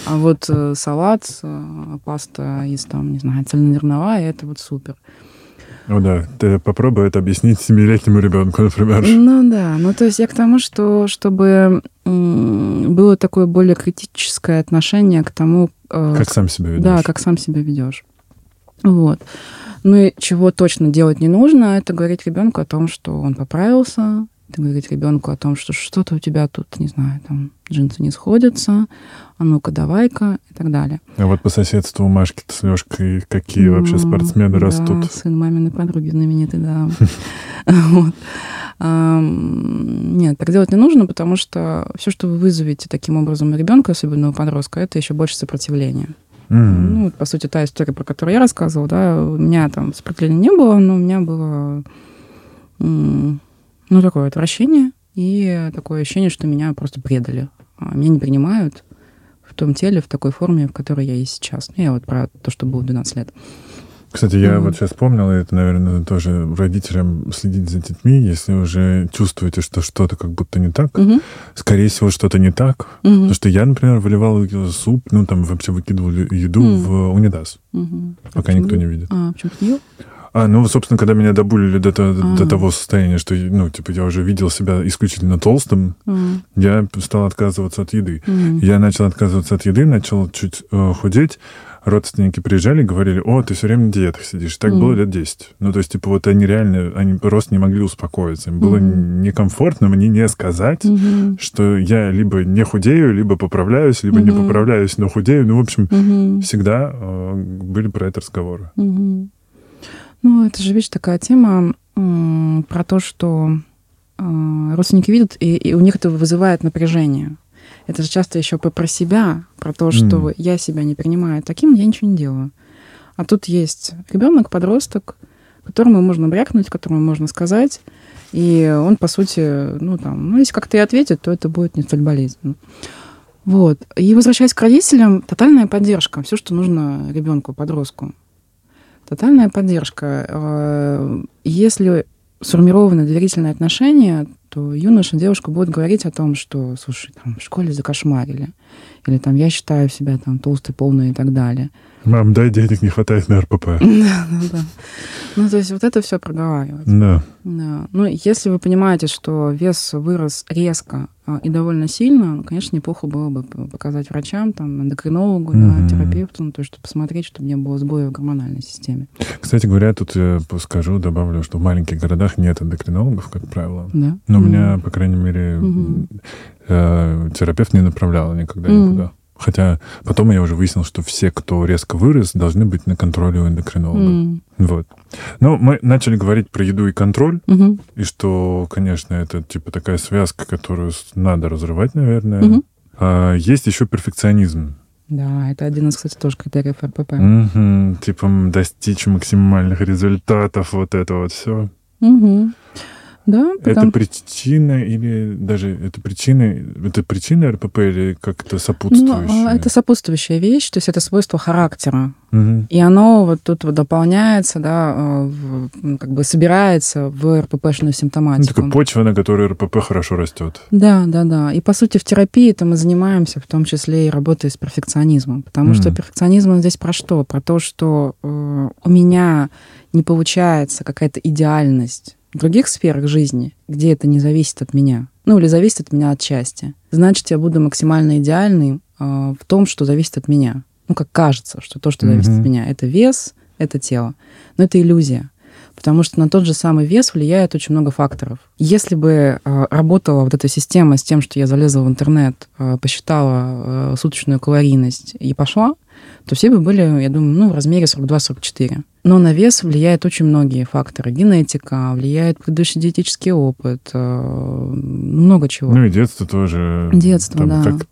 А вот э, салат, э, паста из там, не знаю, цельнозерновая, это вот супер. Ну да, ты попробуй это объяснить семилетнему ребенку, например. Ну да, ну то есть я к тому, что чтобы было такое более критическое отношение к тому... Э, как сам себя ведешь. Да, как сам себя ведешь. Вот. Ну и чего точно делать не нужно, это говорить ребенку о том, что он поправился, это говорить ребенку о том, что что-то у тебя тут, не знаю, там джинсы не сходятся, а ну-ка давай-ка и так далее. А вот по соседству у Машки с Лешкой какие mm, вообще спортсмены да, растут? сын маминой подруги знаменитый, да. Нет, так делать не нужно, потому что все, что вы вызовете таким образом ребенка, особенно у подростка, это еще больше сопротивления. Ну, по сути, та история, про которую я рассказывала, да, у меня там сопротивления не было, но у меня было, ну, такое отвращение и такое ощущение, что меня просто предали. А меня не принимают в том теле, в такой форме, в которой я есть сейчас. Ну, я вот про то, что было 12 лет. Кстати, я mm-hmm. вот сейчас вспомнил, и это, наверное, тоже родителям следить за детьми, если уже чувствуете, что что-то как будто не так, mm-hmm. скорее всего, что-то не так. Mm-hmm. Потому что я, например, выливал суп, ну, там, вообще выкидывал еду mm-hmm. в унитаз, mm-hmm. пока а никто не видит. А, почему А, ну, собственно, когда меня добулили до, до, до того состояния, что, ну, типа, я уже видел себя исключительно толстым, mm. я стал отказываться от еды. Mm. Я начал отказываться от еды, начал чуть э, худеть, родственники приезжали, говорили, о, ты все время на диетах сидишь. Так mm. было лет 10. Ну, то есть, типа, вот они реально, они просто не могли успокоиться. Им было mm. некомфортно мне не сказать, mm-hmm. что я либо не худею, либо поправляюсь, либо mm-hmm. не поправляюсь, но худею. Ну, в общем, mm-hmm. всегда э, были про это разговоры. Mm-hmm. Ну, это же, видишь, такая тема м- про то, что э, родственники видят, и, и у них это вызывает напряжение. Это же часто еще про себя, про то, что mm. я себя не принимаю таким, я ничего не делаю. А тут есть ребенок, подросток, которому можно брякнуть, которому можно сказать, и он, по сути, ну, там, ну, если как-то и ответит, то это будет не столь болезненно. Вот. И возвращаясь к родителям, тотальная поддержка. Все, что нужно ребенку, подростку. Тотальная поддержка. Э, если сформированы доверительные отношения, то юноша, девушка будет говорить о том, что, слушай, там, в школе закошмарили, или там, я считаю себя там толстой, полной и так далее. Мам, дай денег, не хватает на РПП. Да, да, да. Ну, то есть вот это все проговаривать. Да. Да. Ну, если вы понимаете, что вес вырос резко а, и довольно сильно, ну, конечно, неплохо было бы показать врачам, там, эндокринологу, mm-hmm. да, терапевту, ну, то чтобы посмотреть, чтобы не было сбоя в гормональной системе. Кстати говоря, тут я скажу, добавлю, что в маленьких городах нет эндокринологов, как правило. Да. Но mm-hmm. у меня, по крайней мере, mm-hmm. э, терапевт не направлял никогда mm-hmm. никуда. Хотя потом я уже выяснил, что все, кто резко вырос, должны быть на контроле у эндокринолога. Mm. Вот. Но мы начали говорить про еду и контроль, mm-hmm. и что, конечно, это типа такая связка, которую надо разрывать, наверное. Mm-hmm. А, есть еще перфекционизм. Да, это один из, кстати, тоже критериев РПП. Угу, типа достичь максимальных результатов, вот это вот все. Угу. Да, потому... Это причина или даже это причина, это причина РПП или как-то сопутствующая? Ну, это сопутствующая вещь, то есть это свойство характера. Угу. И оно вот тут вот дополняется, да, э, в, как бы собирается в РППшную симптоматику. Ну, такая почва, на которой РПП хорошо растет. Да, да, да. И по сути в терапии это мы занимаемся в том числе и работой с перфекционизмом, потому угу. что перфекционизм здесь про что? Про то, что э, у меня не получается какая-то идеальность в других сферах жизни, где это не зависит от меня, ну или зависит от меня отчасти, значит, я буду максимально идеальный э, в том, что зависит от меня. Ну, как кажется, что то, что зависит mm-hmm. от меня, это вес, это тело. Но это иллюзия. Потому что на тот же самый вес влияет очень много факторов. Если бы э, работала вот эта система с тем, что я залезла в интернет, э, посчитала э, суточную калорийность и пошла, то все бы были, я думаю, ну, в размере 42-44. Но на вес влияют очень многие факторы. Генетика, влияет предыдущий диетический опыт, э, много чего. Ну и детство тоже. Детство, там, да. Как,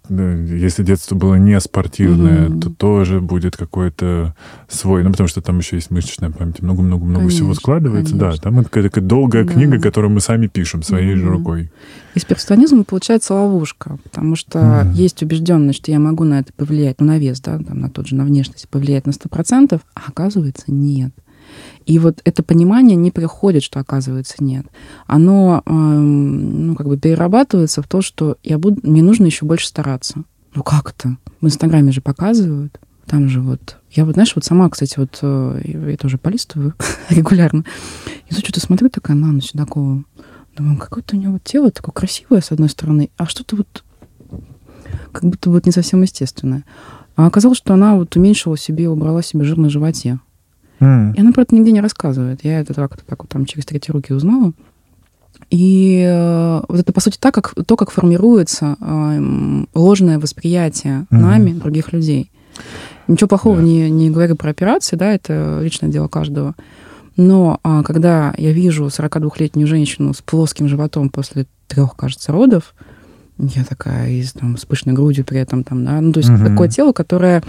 если детство было не спортивное, угу. то тоже будет какой-то свой, ну потому что там еще есть мышечная память, много-много-много всего складывается. Конечно. Да, там это какая-то долгая да. книга, которую мы сами пишем своей угу. же рукой. Из перфекционизма получается ловушка, потому что угу. есть убежденность, что я могу на это повлиять, ну на вес, да, там, на тот же, на внешность повлиять на 100%, а оказывается нет. И вот это понимание не приходит, что оказывается нет. Оно э, ну, как бы перерабатывается в то, что я буду, мне нужно еще больше стараться. Ну как это? В Инстаграме же показывают. Там же вот... Я вот, знаешь, вот сама, кстати, вот э, я тоже полистываю регулярно. И что-то смотрю такая на ночь такого. Думаю, какое-то у нее вот тело такое красивое, с одной стороны, а что-то вот как будто вот не совсем естественное. А оказалось, что она вот уменьшила себе, убрала себе жир на животе. Mm. И она про это нигде не рассказывает. Я это так, так вот там через третьи руки узнала. И э, вот это, по сути, так, как, то, как формируется э, ложное восприятие mm-hmm. нами других людей. Ничего плохого yeah. не, не говорю про операции, да, это личное дело каждого. Но а, когда я вижу 42-летнюю женщину с плоским животом после трех, кажется, родов, я такая и там, с пышной грудью при этом, там, да, ну, то есть mm-hmm. такое тело, которое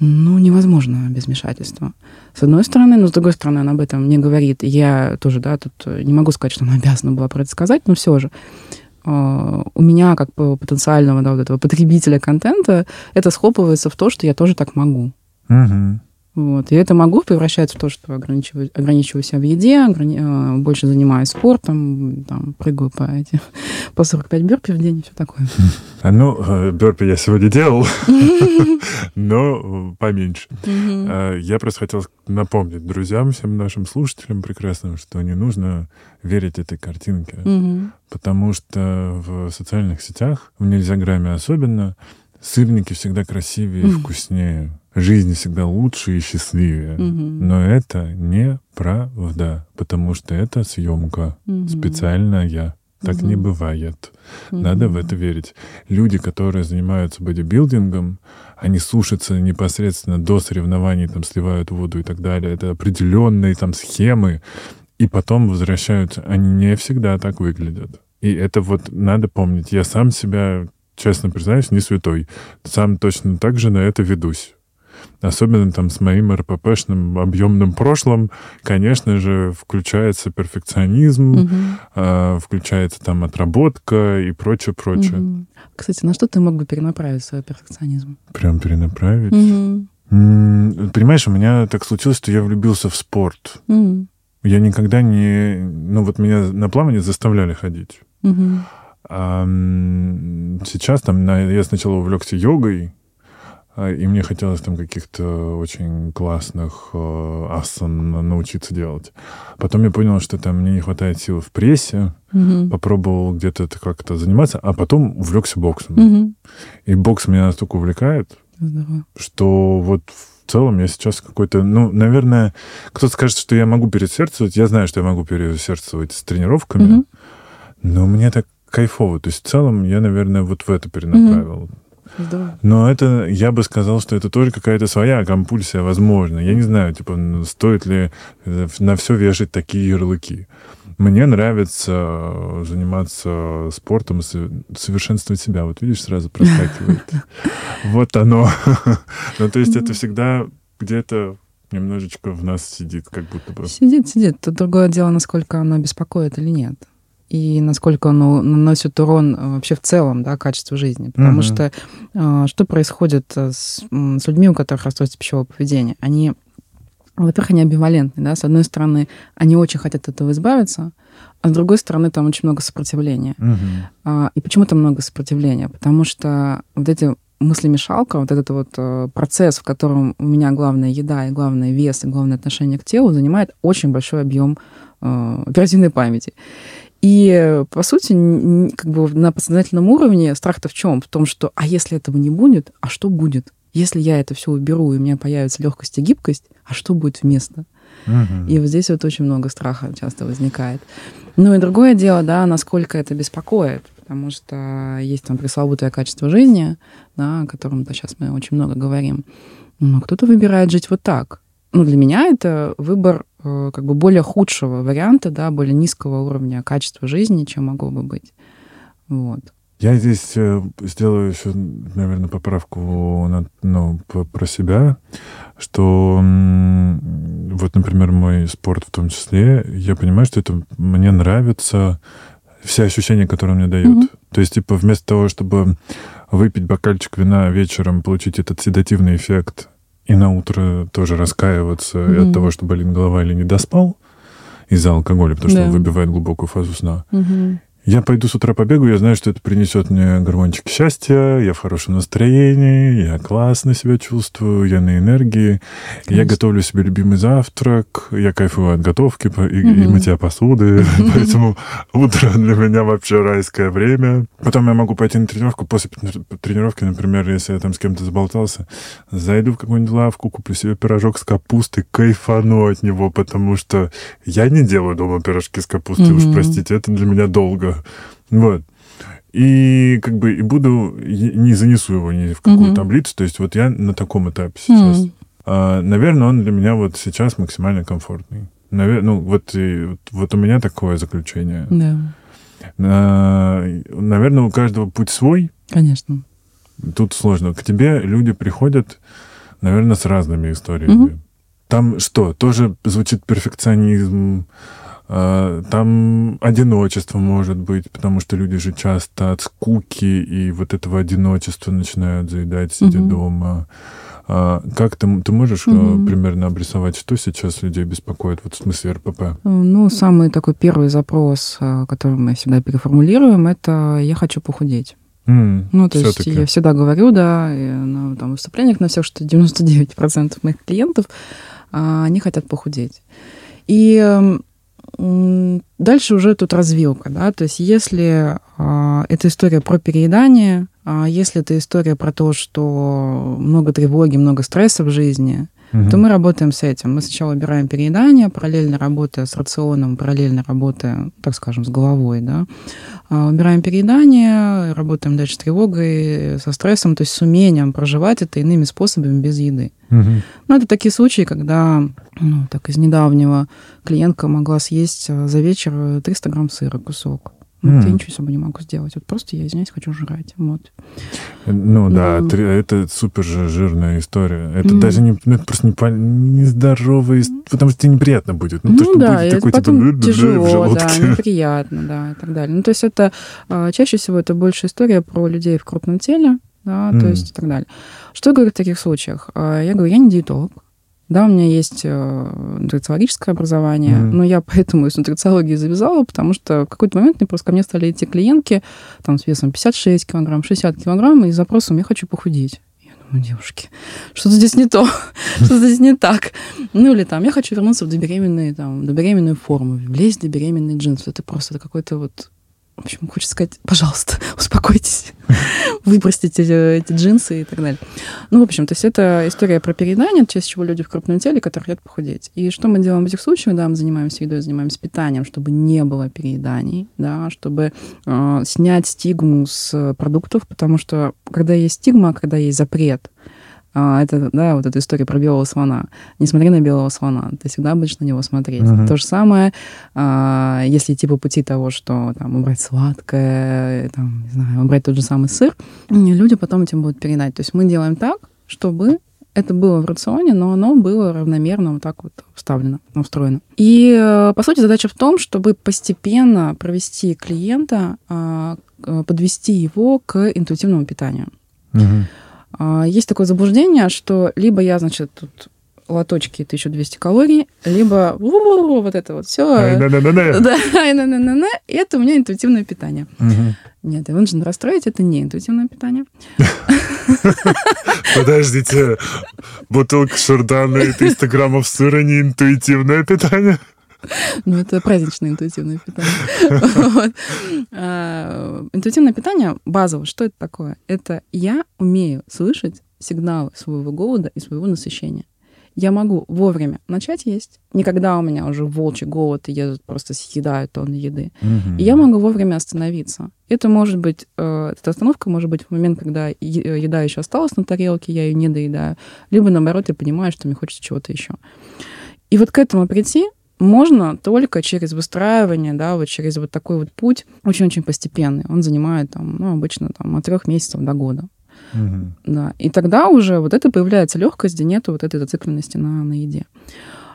ну, невозможно без вмешательства. С одной стороны, но с другой стороны, она об этом не говорит. Я тоже, да, тут не могу сказать, что она обязана была про это сказать, но все же а, у меня, как потенциального да, вот этого потребителя контента, это схлопывается в то, что я тоже так могу. Угу. Вот. И это могу превращается в то, что ограничиваю, ограничиваю себя в еде, ограни... Э, больше занимаюсь спортом, там, прыгаю по, эти, по 45 бёрпи в день и все такое. А ну, э, бёрпи я сегодня делал, но поменьше. А, я просто хотел напомнить друзьям, всем нашим слушателям прекрасным, что не нужно верить этой картинке, потому что в социальных сетях, в нельзяграмме особенно, сырники всегда красивее и вкуснее жизнь всегда лучше и счастливее. Угу. Но это неправда, потому что это съемка угу. специальная. Так угу. не бывает. Угу. Надо в это верить. Люди, которые занимаются бодибилдингом, они сушатся непосредственно до соревнований, там сливают воду и так далее. Это определенные там схемы, и потом возвращаются. Они не всегда так выглядят. И это вот надо помнить. Я сам себя, честно признаюсь, не святой. Сам точно так же на это ведусь особенно там с моим РППшным объемным прошлым, конечно же, включается перфекционизм, угу. э, включается там отработка и прочее, прочее. Угу. Кстати, на что ты мог бы перенаправить свой перфекционизм? Прям перенаправить? Угу. Понимаешь, у меня так случилось, что я влюбился в спорт. Угу. Я никогда не... Ну вот меня на плавание заставляли ходить. Угу. А сейчас там я сначала увлекся йогой, и мне хотелось там каких-то очень классных э, асан научиться делать. Потом я понял, что там мне не хватает сил в прессе. Угу. Попробовал где-то это как-то заниматься, а потом увлекся боксом. Угу. И бокс меня настолько увлекает, Здорово. что вот в целом я сейчас какой-то... Ну, наверное, кто-то скажет, что я могу пересердцевать. Я знаю, что я могу пересердцевать с тренировками. Угу. Но мне так кайфово. То есть в целом я, наверное, вот в это перенаправил. Угу. Здорово. Но это, я бы сказал, что это тоже какая-то своя компульсия, возможно. Я не знаю, типа, стоит ли э, на все вешать такие ярлыки. Мне нравится э, заниматься спортом, совершенствовать себя. Вот видишь, сразу проскакивает. Вот оно. Ну, то есть это всегда где-то немножечко в нас сидит, как будто бы. Сидит, сидит. Тут другое дело, насколько оно беспокоит или нет и насколько оно наносит урон э, вообще в целом, да, качеству жизни. Потому uh-huh. что э, что происходит э, с, с людьми, у которых расстройство пищевого поведения? Они, во-первых, они амбивалентны, да, с одной стороны, они очень хотят от этого избавиться, а с другой стороны, там очень много сопротивления. Uh-huh. И почему там много сопротивления? Потому что вот эти мыслемешалка, вот этот вот процесс, в котором у меня главная еда и главное вес и главное отношение к телу, занимает очень большой объем оперативной памяти. И, по сути, как бы на подсознательном уровне страх-то в чем? В том, что, а если этого не будет, а что будет? Если я это все уберу, и у меня появится легкость и гибкость, а что будет вместо? Угу. И вот здесь вот очень много страха часто возникает. Ну и другое дело, да, насколько это беспокоит, потому что есть там пресловутое качество жизни, да, о котором сейчас мы очень много говорим. Но кто-то выбирает жить вот так. Ну, для меня это выбор э, как бы более худшего варианта, да, более низкого уровня качества жизни, чем могло бы быть. Вот. Я здесь э, сделаю еще, наверное, поправку на, ну, про себя, что вот, например, мой спорт в том числе, я понимаю, что это мне нравится все ощущения, которые он мне дает. Mm-hmm. То есть, типа, вместо того, чтобы выпить бокальчик вина вечером, получить этот седативный эффект, и на утро тоже раскаиваться mm-hmm. от того, что болит голова или не доспал из-за алкоголя, потому что он выбивает глубокую фазу сна. Mm-hmm. Я пойду с утра побегу, я знаю, что это принесет мне гормончик счастья, я в хорошем настроении, я классно себя чувствую, я на энергии, Конечно. я готовлю себе любимый завтрак, я кайфую от готовки и, угу. и мытья посуды, поэтому утро для меня вообще райское время. Потом я могу пойти на тренировку, после тренировки, например, если я там с кем-то заболтался, зайду в какую-нибудь лавку, куплю себе пирожок с капустой, кайфану от него, потому что я не делаю дома пирожки с капустой, уж простите, это для меня долго вот. И как бы и буду, не занесу его ни в какую mm-hmm. таблицу. То есть вот я на таком этапе сейчас. Mm-hmm. А, наверное, он для меня вот сейчас максимально комфортный. Навер... Ну, вот, и, вот, у меня такое заключение. Да. А, наверное, у каждого путь свой. Конечно. Тут сложно. К тебе люди приходят, наверное, с разными историями. Mm-hmm. Там что, тоже звучит перфекционизм, там одиночество может быть, потому что люди же часто от скуки и вот этого одиночества начинают заедать, сидя угу. дома. А как ты, ты можешь угу. примерно обрисовать, что сейчас людей беспокоит вот в смысле РПП? Э, ну, самый такой первый запрос, который мы всегда переформулируем, это «я хочу похудеть». Mm, ну, то есть я всегда говорю, да, на там, выступлениях на всех, что 99% моих клиентов, они хотят похудеть. И эм, Дальше уже тут развилка, да, то есть если а, это история про переедание, а если это история про то, что много тревоги, много стресса в жизни, угу. то мы работаем с этим. Мы сначала убираем переедание, параллельно работая с рационом, параллельно работая, так скажем, с головой, да. А, убираем переедание, работаем дальше с тревогой, со стрессом, то есть с умением проживать это иными способами без еды. Угу. Ну, это такие случаи, когда, ну, так из недавнего клиентка могла съесть а, за вечер 300 грамм сыра кусок. Вот mm. я ничего с собой не могу сделать. Вот просто я, извиняюсь, хочу жрать. Вот. Ну да, mm. это супер жирная история. Это mm. даже не, ну, это просто не, нездоровый, потому что тебе неприятно будет. Ну, ну то, что да, будет такой, типа, потом типа, тяжело, да, неприятно, да, и так далее. Ну, то есть это а, чаще всего это больше история про людей в крупном теле, да, mm. то есть и так далее. Что я говорю в таких случаях? А, я говорю, я не диетолог, да, у меня есть э, нутрициологическое образование, mm-hmm. но я поэтому из нутрициологии завязала, потому что в какой-то момент мне просто ко мне стали идти клиентки там, с весом 56 килограмм, 60 килограмм и с запросом «я хочу похудеть». Я думаю, девушки, что-то здесь не то, что-то здесь не так. Ну или там, я хочу вернуться в добеременную, там, добеременную форму, влезть в добеременные джинсы. Это просто какой-то вот в общем, хочется сказать, пожалуйста, успокойтесь, выбросьте эти, эти джинсы и так далее. Ну, в общем, то есть это история про переедание, чаще всего люди в крупном теле, которые хотят похудеть. И что мы делаем в этих случаях? Да, мы занимаемся едой, занимаемся питанием, чтобы не было перееданий, да, чтобы э, снять стигму с продуктов, потому что когда есть стигма, когда есть запрет, а, это, да, вот эта история про белого слона. Не смотри на белого слона, ты всегда будешь на него смотреть. Uh-huh. То же самое, а, если идти по пути того, что там убрать сладкое, там, не знаю, убрать тот же самый сыр, люди потом этим будут передать. То есть мы делаем так, чтобы это было в рационе, но оно было равномерно вот так вот вставлено, устроено. И, э, по сути, задача в том, чтобы постепенно провести клиента, а, подвести его к интуитивному питанию. Угу. А, есть такое заблуждение, что либо я, значит, тут лоточки 1200 калорий, либо вот это вот все. Это у меня интуитивное питание. Нет, его нужно расстроить, это не интуитивное питание. Подождите, бутылка шардана и 300 граммов сыра не интуитивное питание? Ну, это праздничное интуитивное питание. А, интуитивное питание базово, что это такое? Это я умею слышать сигналы своего голода и своего насыщения. Я могу вовремя начать есть. Никогда у меня уже волчий голод, и я просто съедаю тонны еды. Мгм. И я могу вовремя остановиться. Это может быть, э, эта остановка может быть в момент, когда еда еще осталась на тарелке, я ее не доедаю. Либо наоборот, я понимаю, что мне хочется чего-то еще. И вот к этому прийти можно только через выстраивание, да, вот через вот такой вот путь, очень-очень постепенный. Он занимает там, ну, обычно там от трех месяцев до года. Мгм. Да. И тогда уже вот это появляется легкость, где нету вот этой зацикленности на, на еде.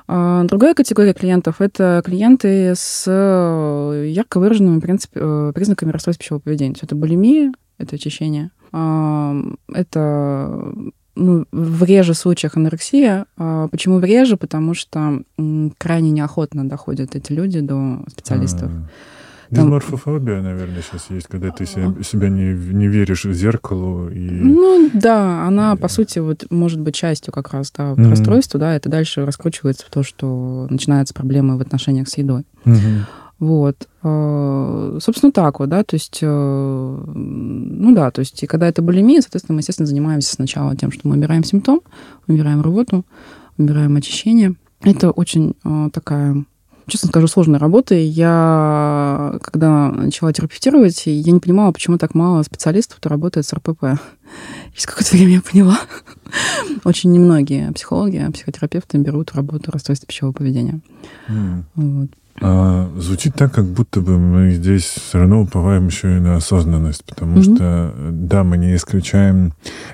А другая категория клиентов — это клиенты с э, ярко выраженными принцип- э, признаками расстройства пищевого поведения. Это булимия, это очищение, это ну, в реже случаях анорексия. А Почему в реже? Потому что крайне неохотно доходят эти люди до специалистов. А, Там- Дисморфофобия, наверное, сейчас есть, когда ты себя, себя не, не веришь в зеркалу и... Ну да, она, по сути, вот может быть частью как раз да, Мгм. расстройства, да, это дальше раскручивается в то, что начинаются проблемы в отношениях с едой. Мгм. Вот. Э, Собственно, так вот, да, то есть, э, ну да, то есть, и когда это булимия, соответственно, мы, естественно, занимаемся сначала тем, что мы убираем симптом, убираем рвоту, убираем очищение. Это очень э, такая честно скажу, сложная работа. И Я, когда начала терапевтировать, я не понимала, почему так мало специалистов, кто работает с РПП. Через какое-то время я поняла. Очень немногие психологи, психотерапевты берут работу расстройства пищевого поведения. М. Вот. А, звучит так, как будто бы мы здесь все равно уповаем еще и на осознанность, потому Мгм. что, да, мы не исключаем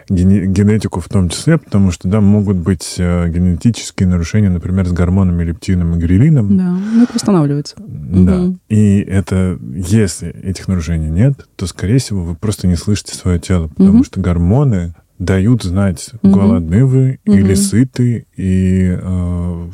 гене- генетику в том числе, потому что, да, могут быть э, генетические нарушения, например, с гормонами лептином и грилином. Да, ну это восстанавливается. Да. Мгм. И это, если этих нарушений нет, то, скорее всего, вы просто не слышите свое тело, потому Мгм. что гормоны дают знать, Мгм. голодны вы Мгм. или сыты, и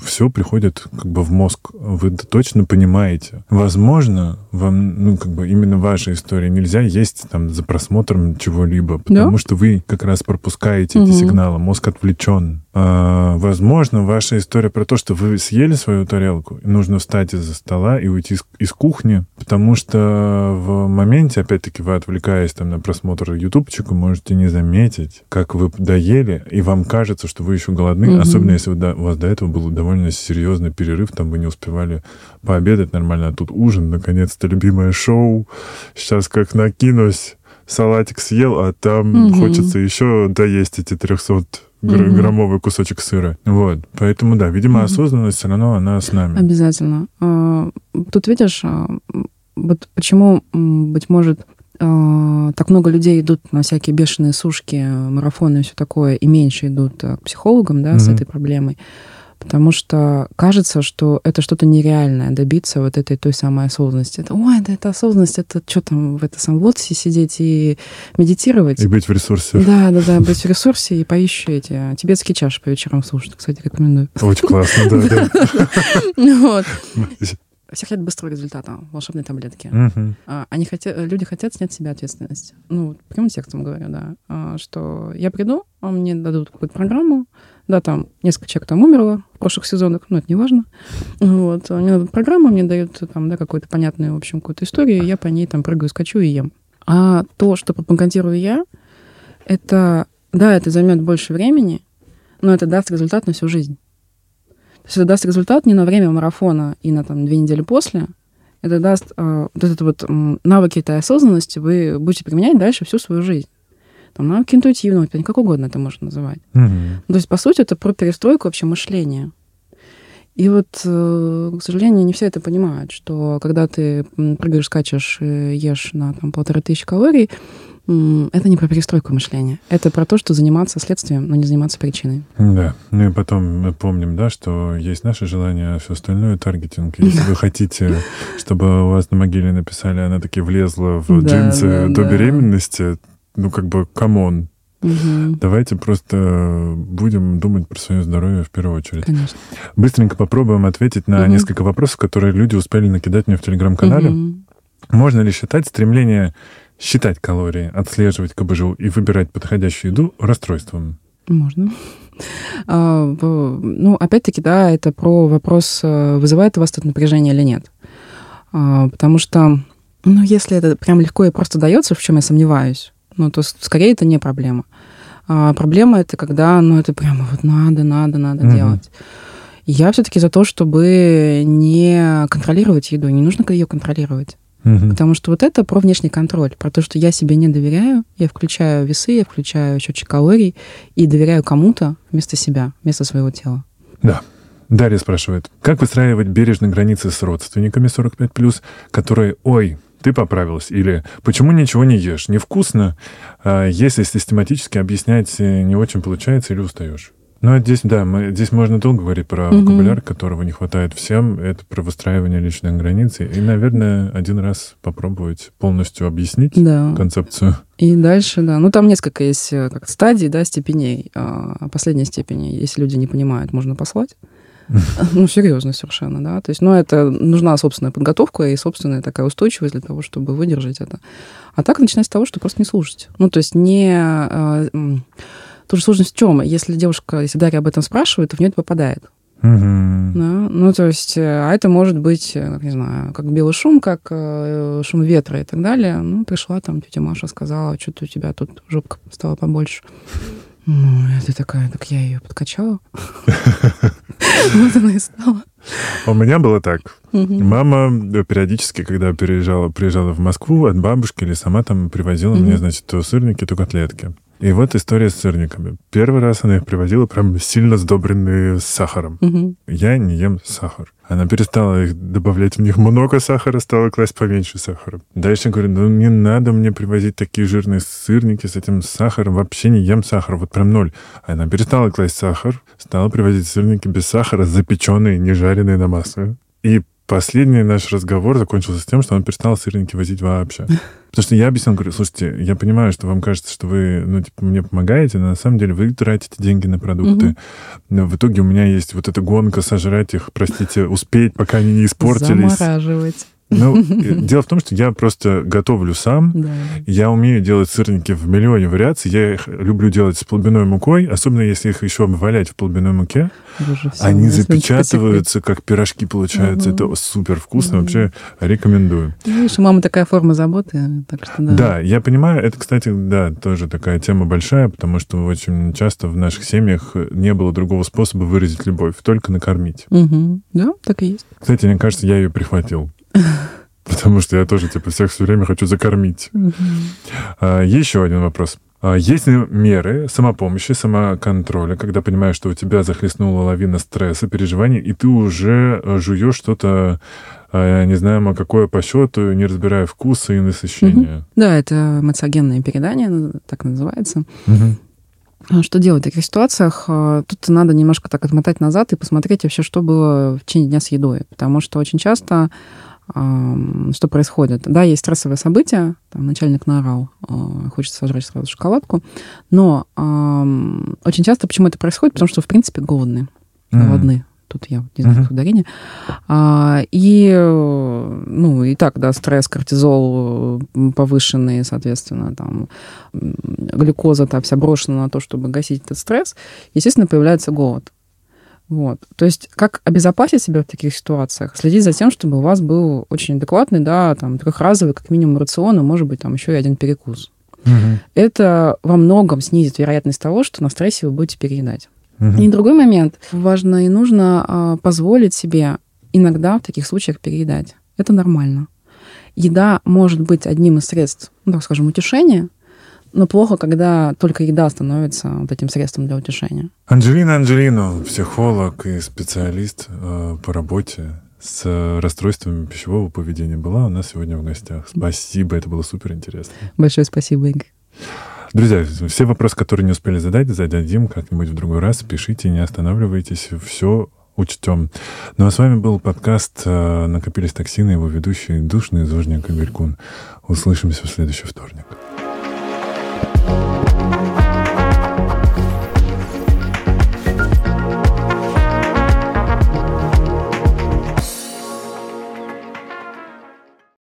все приходит как бы в мозг. Вы это точно понимаете. Возможно, вам, ну, как бы именно ваша история нельзя есть там за просмотром чего-либо, потому что вы как раз пропускаете эти Мгм. сигналы, мозг отвлечен. А, возможно, ваша история про то, что вы съели свою тарелку, и нужно встать из-за стола и уйти из, из кухни, потому что в моменте, опять-таки, вы отвлекаясь там на просмотр ютубчика, можете не заметить, как вы доели, и вам кажется, что вы еще голодны, Мгм. особенно если вы до- у вас до этого был довольно серьезный перерыв, там вы не успевали пообедать нормально, а тут ужин, наконец-то, любимое шоу, сейчас как накинусь, салатик съел, а там Мгм. хочется еще доесть эти 300 гр- граммовый кусочек сыра. Вот. Поэтому, да, видимо, осознанность все равно она с нами. Обязательно. А, Тут видишь, а, вот почему, быть может, а, так много людей идут на всякие бешеные сушки, марафоны и все такое, и меньше идут к психологам, да, с Мгм. этой проблемой. Потому что кажется, что это что-то нереальное, добиться вот этой той самой осознанности. Это, ой, да это осознанность, это что там в это сам лотосе сидеть и медитировать. И быть в ресурсе. Да, да, да, быть в ресурсе и поищи эти тибетские чаши по вечерам слушать. Кстати, рекомендую. Очень классно, да, да. Вот. Секрет быстрого результата, волшебной таблетки. А, Они хотят, люди хотят снять с себя ответственность. Ну, прямым текстом говорю, да. А, Что я приду, а мне дадут какую-то программу, да, там несколько человек там умерло в прошлых сезонах, но это не важно. Вот. а Мне дадут программу, мне дают там, да, какую-то понятную, в общем, какую-то историю, и я по ней там прыгаю, скачу и ем. А то, что пропагандирую я, это, да, это займет больше времени, но это даст результат на всю жизнь. Есть это даст результат не на время марафона и на там две недели после. Это даст э, вот этот вот м, навыки этой осознанности вы будете применять дальше всю свою жизнь. Там навыки интуитивного, как угодно это можно называть. Мгм. То есть, по сути, это про перестройку вообще мышления. И вот, э, к сожалению, не все это понимают, что когда ты прыгаешь, скачешь, ешь на там, полторы тысячи калорий, это не про перестройку мышления. Это про то, что заниматься следствием, но не заниматься причиной. Да. Ну и потом мы помним, да, что есть наше желание, а все остальное таргетинг. Если вы хотите, чтобы у вас на могиле написали, она таки влезла в Да, джинсы да, до да. беременности, ну как бы, come on. Мгм. Давайте просто будем думать про свое здоровье в первую очередь. Конечно. Быстренько попробуем ответить на Мгм. несколько вопросов, которые люди успели накидать мне в телеграм-канале. Мгм. Можно ли считать стремление считать калории, отслеживать КБЖУ и выбирать подходящую еду расстройством? Можно. А, Ну, опять-таки, да, это про вопрос, э, вызывает у вас это напряжение или нет. А, Потому что, ну, если это прям легко и просто дается, в чем я сомневаюсь, ну, то скорее это не проблема. А проблема это когда, ну, это прямо вот надо, надо, надо угу. делать. Я все-таки за то, чтобы не контролировать еду, не нужно ее контролировать. Угу. Потому что вот это про внешний контроль, про то, что я себе не доверяю, я включаю весы, я включаю счетчик калорий и доверяю кому-то вместо себя, вместо своего тела. Да. Дарья спрашивает, как выстраивать бережно границы с родственниками 45+, которые, ой, ты поправилась, или почему ничего не ешь, невкусно, а если систематически объяснять не очень получается или устаешь? Ну, здесь, да, мы, здесь можно долго говорить про угу. вокабуляр, которого не хватает всем. Это про выстраивание личных границ. И, наверное, один раз попробовать полностью объяснить да. концепцию. И дальше, да. Ну, там несколько есть э, как стадий, да, степеней. А последней степени, если люди не понимают, можно послать. Ну, серьезно совершенно, да. То есть, ну, это нужна собственная подготовка и собственная такая устойчивость для того, чтобы выдержать это. А так начинать с того, что просто не слушать. Ну, то есть не а, Тут же сложность в чем? Если девушка, если Дарья об этом спрашивает, то в нее это попадает. Угу. Да? Ну, то есть, э, а это может быть, э, как не знаю, как белый шум, как э, шум ветра и так далее. Ну, пришла там тетя Маша, сказала, что-то у тебя тут жопка стала побольше. Ну, это такая, так я ее подкачала. Вот она и стала. У меня было так. Мама периодически, когда переезжала, приезжала в Москву от бабушки или сама там привозила мне, значит, то сырники, то котлетки. И вот история с сырниками. Первый раз она их привозила прям сильно сдобренные с сахаром. Угу. Я не ем сахар. Она перестала их добавлять в них много сахара, стала класть поменьше сахара. Дальше говорю, ну не надо мне привозить такие жирные сырники с этим сахаром. Вообще не ем сахар, вот прям ноль. Она перестала класть сахар, стала привозить сырники без сахара, запеченные, не жареные на масле. И последний наш разговор закончился с тем, что он перестал сырники возить вообще. Потому что я объяснил, говорю, слушайте, я понимаю, что вам кажется, что вы, ну, типа, мне помогаете, но на самом деле вы тратите деньги на продукты. Угу. Но в итоге у меня есть вот эта гонка сожрать их, простите, успеть, пока они не испортились. Замораживать. Ну, дело в том, что я просто готовлю сам. Да. Я умею делать сырники в миллионе вариаций. Я их люблю делать с полбиной мукой, особенно если их еще валять в полбиной муке. Боже, Они запечатываются, как пирожки получаются. Угу. Это супер вкусно. Угу. Вообще рекомендую. Видишь, у мамы такая форма заботы, так что да. Да, я понимаю. Это, кстати, да, тоже такая тема большая, потому что очень часто в наших семьях не было другого способа выразить любовь, только накормить. Угу. Да, так и есть. Кстати, мне кажется, я ее прихватил. Потому что я тоже, типа, всех все время хочу закормить. А, еще один вопрос. А, есть ли меры самопомощи, самоконтроля, когда понимаешь, что у тебя захлестнула лавина стресса, переживаний, и ты уже э, жуешь что-то, а, не знаю, какое по счету, не разбирая вкуса и насыщения? Угу. Да, это эмоциогенное передание, так называется. Угу. Что делать в таких ситуациях? Тут надо немножко так отмотать назад и посмотреть вообще, что было в течение дня с едой. Потому что очень часто что происходит. Да, есть стрессовое событие, там, начальник наорал, а, хочется сожрать сразу шоколадку, но очень часто почему это происходит? Потому что, в принципе, голодные, голодны. Mm-hmm. Тут я не знаю, uh-huh. ударение. А, и, ну, и так, да, стресс, кортизол повышенный, соответственно, там, глюкоза там вся брошена на то, чтобы гасить этот стресс, естественно, появляется голод. Вот. То есть как обезопасить себя в таких ситуациях? Следить за тем, чтобы у вас был очень адекватный, да, там, трехразовый, как минимум, рацион, и, может быть, там еще и один перекус. Угу. Это во многом снизит вероятность того, что на стрессе вы будете переедать. Угу. И другой момент. Важно и нужно а, позволить себе иногда в таких случаях переедать. Это нормально. Еда может быть одним из средств, ну, так скажем, утешения, но плохо, когда только еда становится вот этим средством для утешения. Анджелина Анджелину, психолог и специалист э, по работе с расстройствами пищевого поведения, была у нас сегодня в гостях. Спасибо, это было супер интересно. Большое спасибо, Игорь. Друзья, все вопросы, которые не успели задать, зададим как-нибудь в другой раз. Пишите, не останавливайтесь, все учтем. Ну а с вами был подкаст э, «Накопились токсины», его ведущий душный зожник Игорь Кун. Услышимся в следующий вторник. Oh,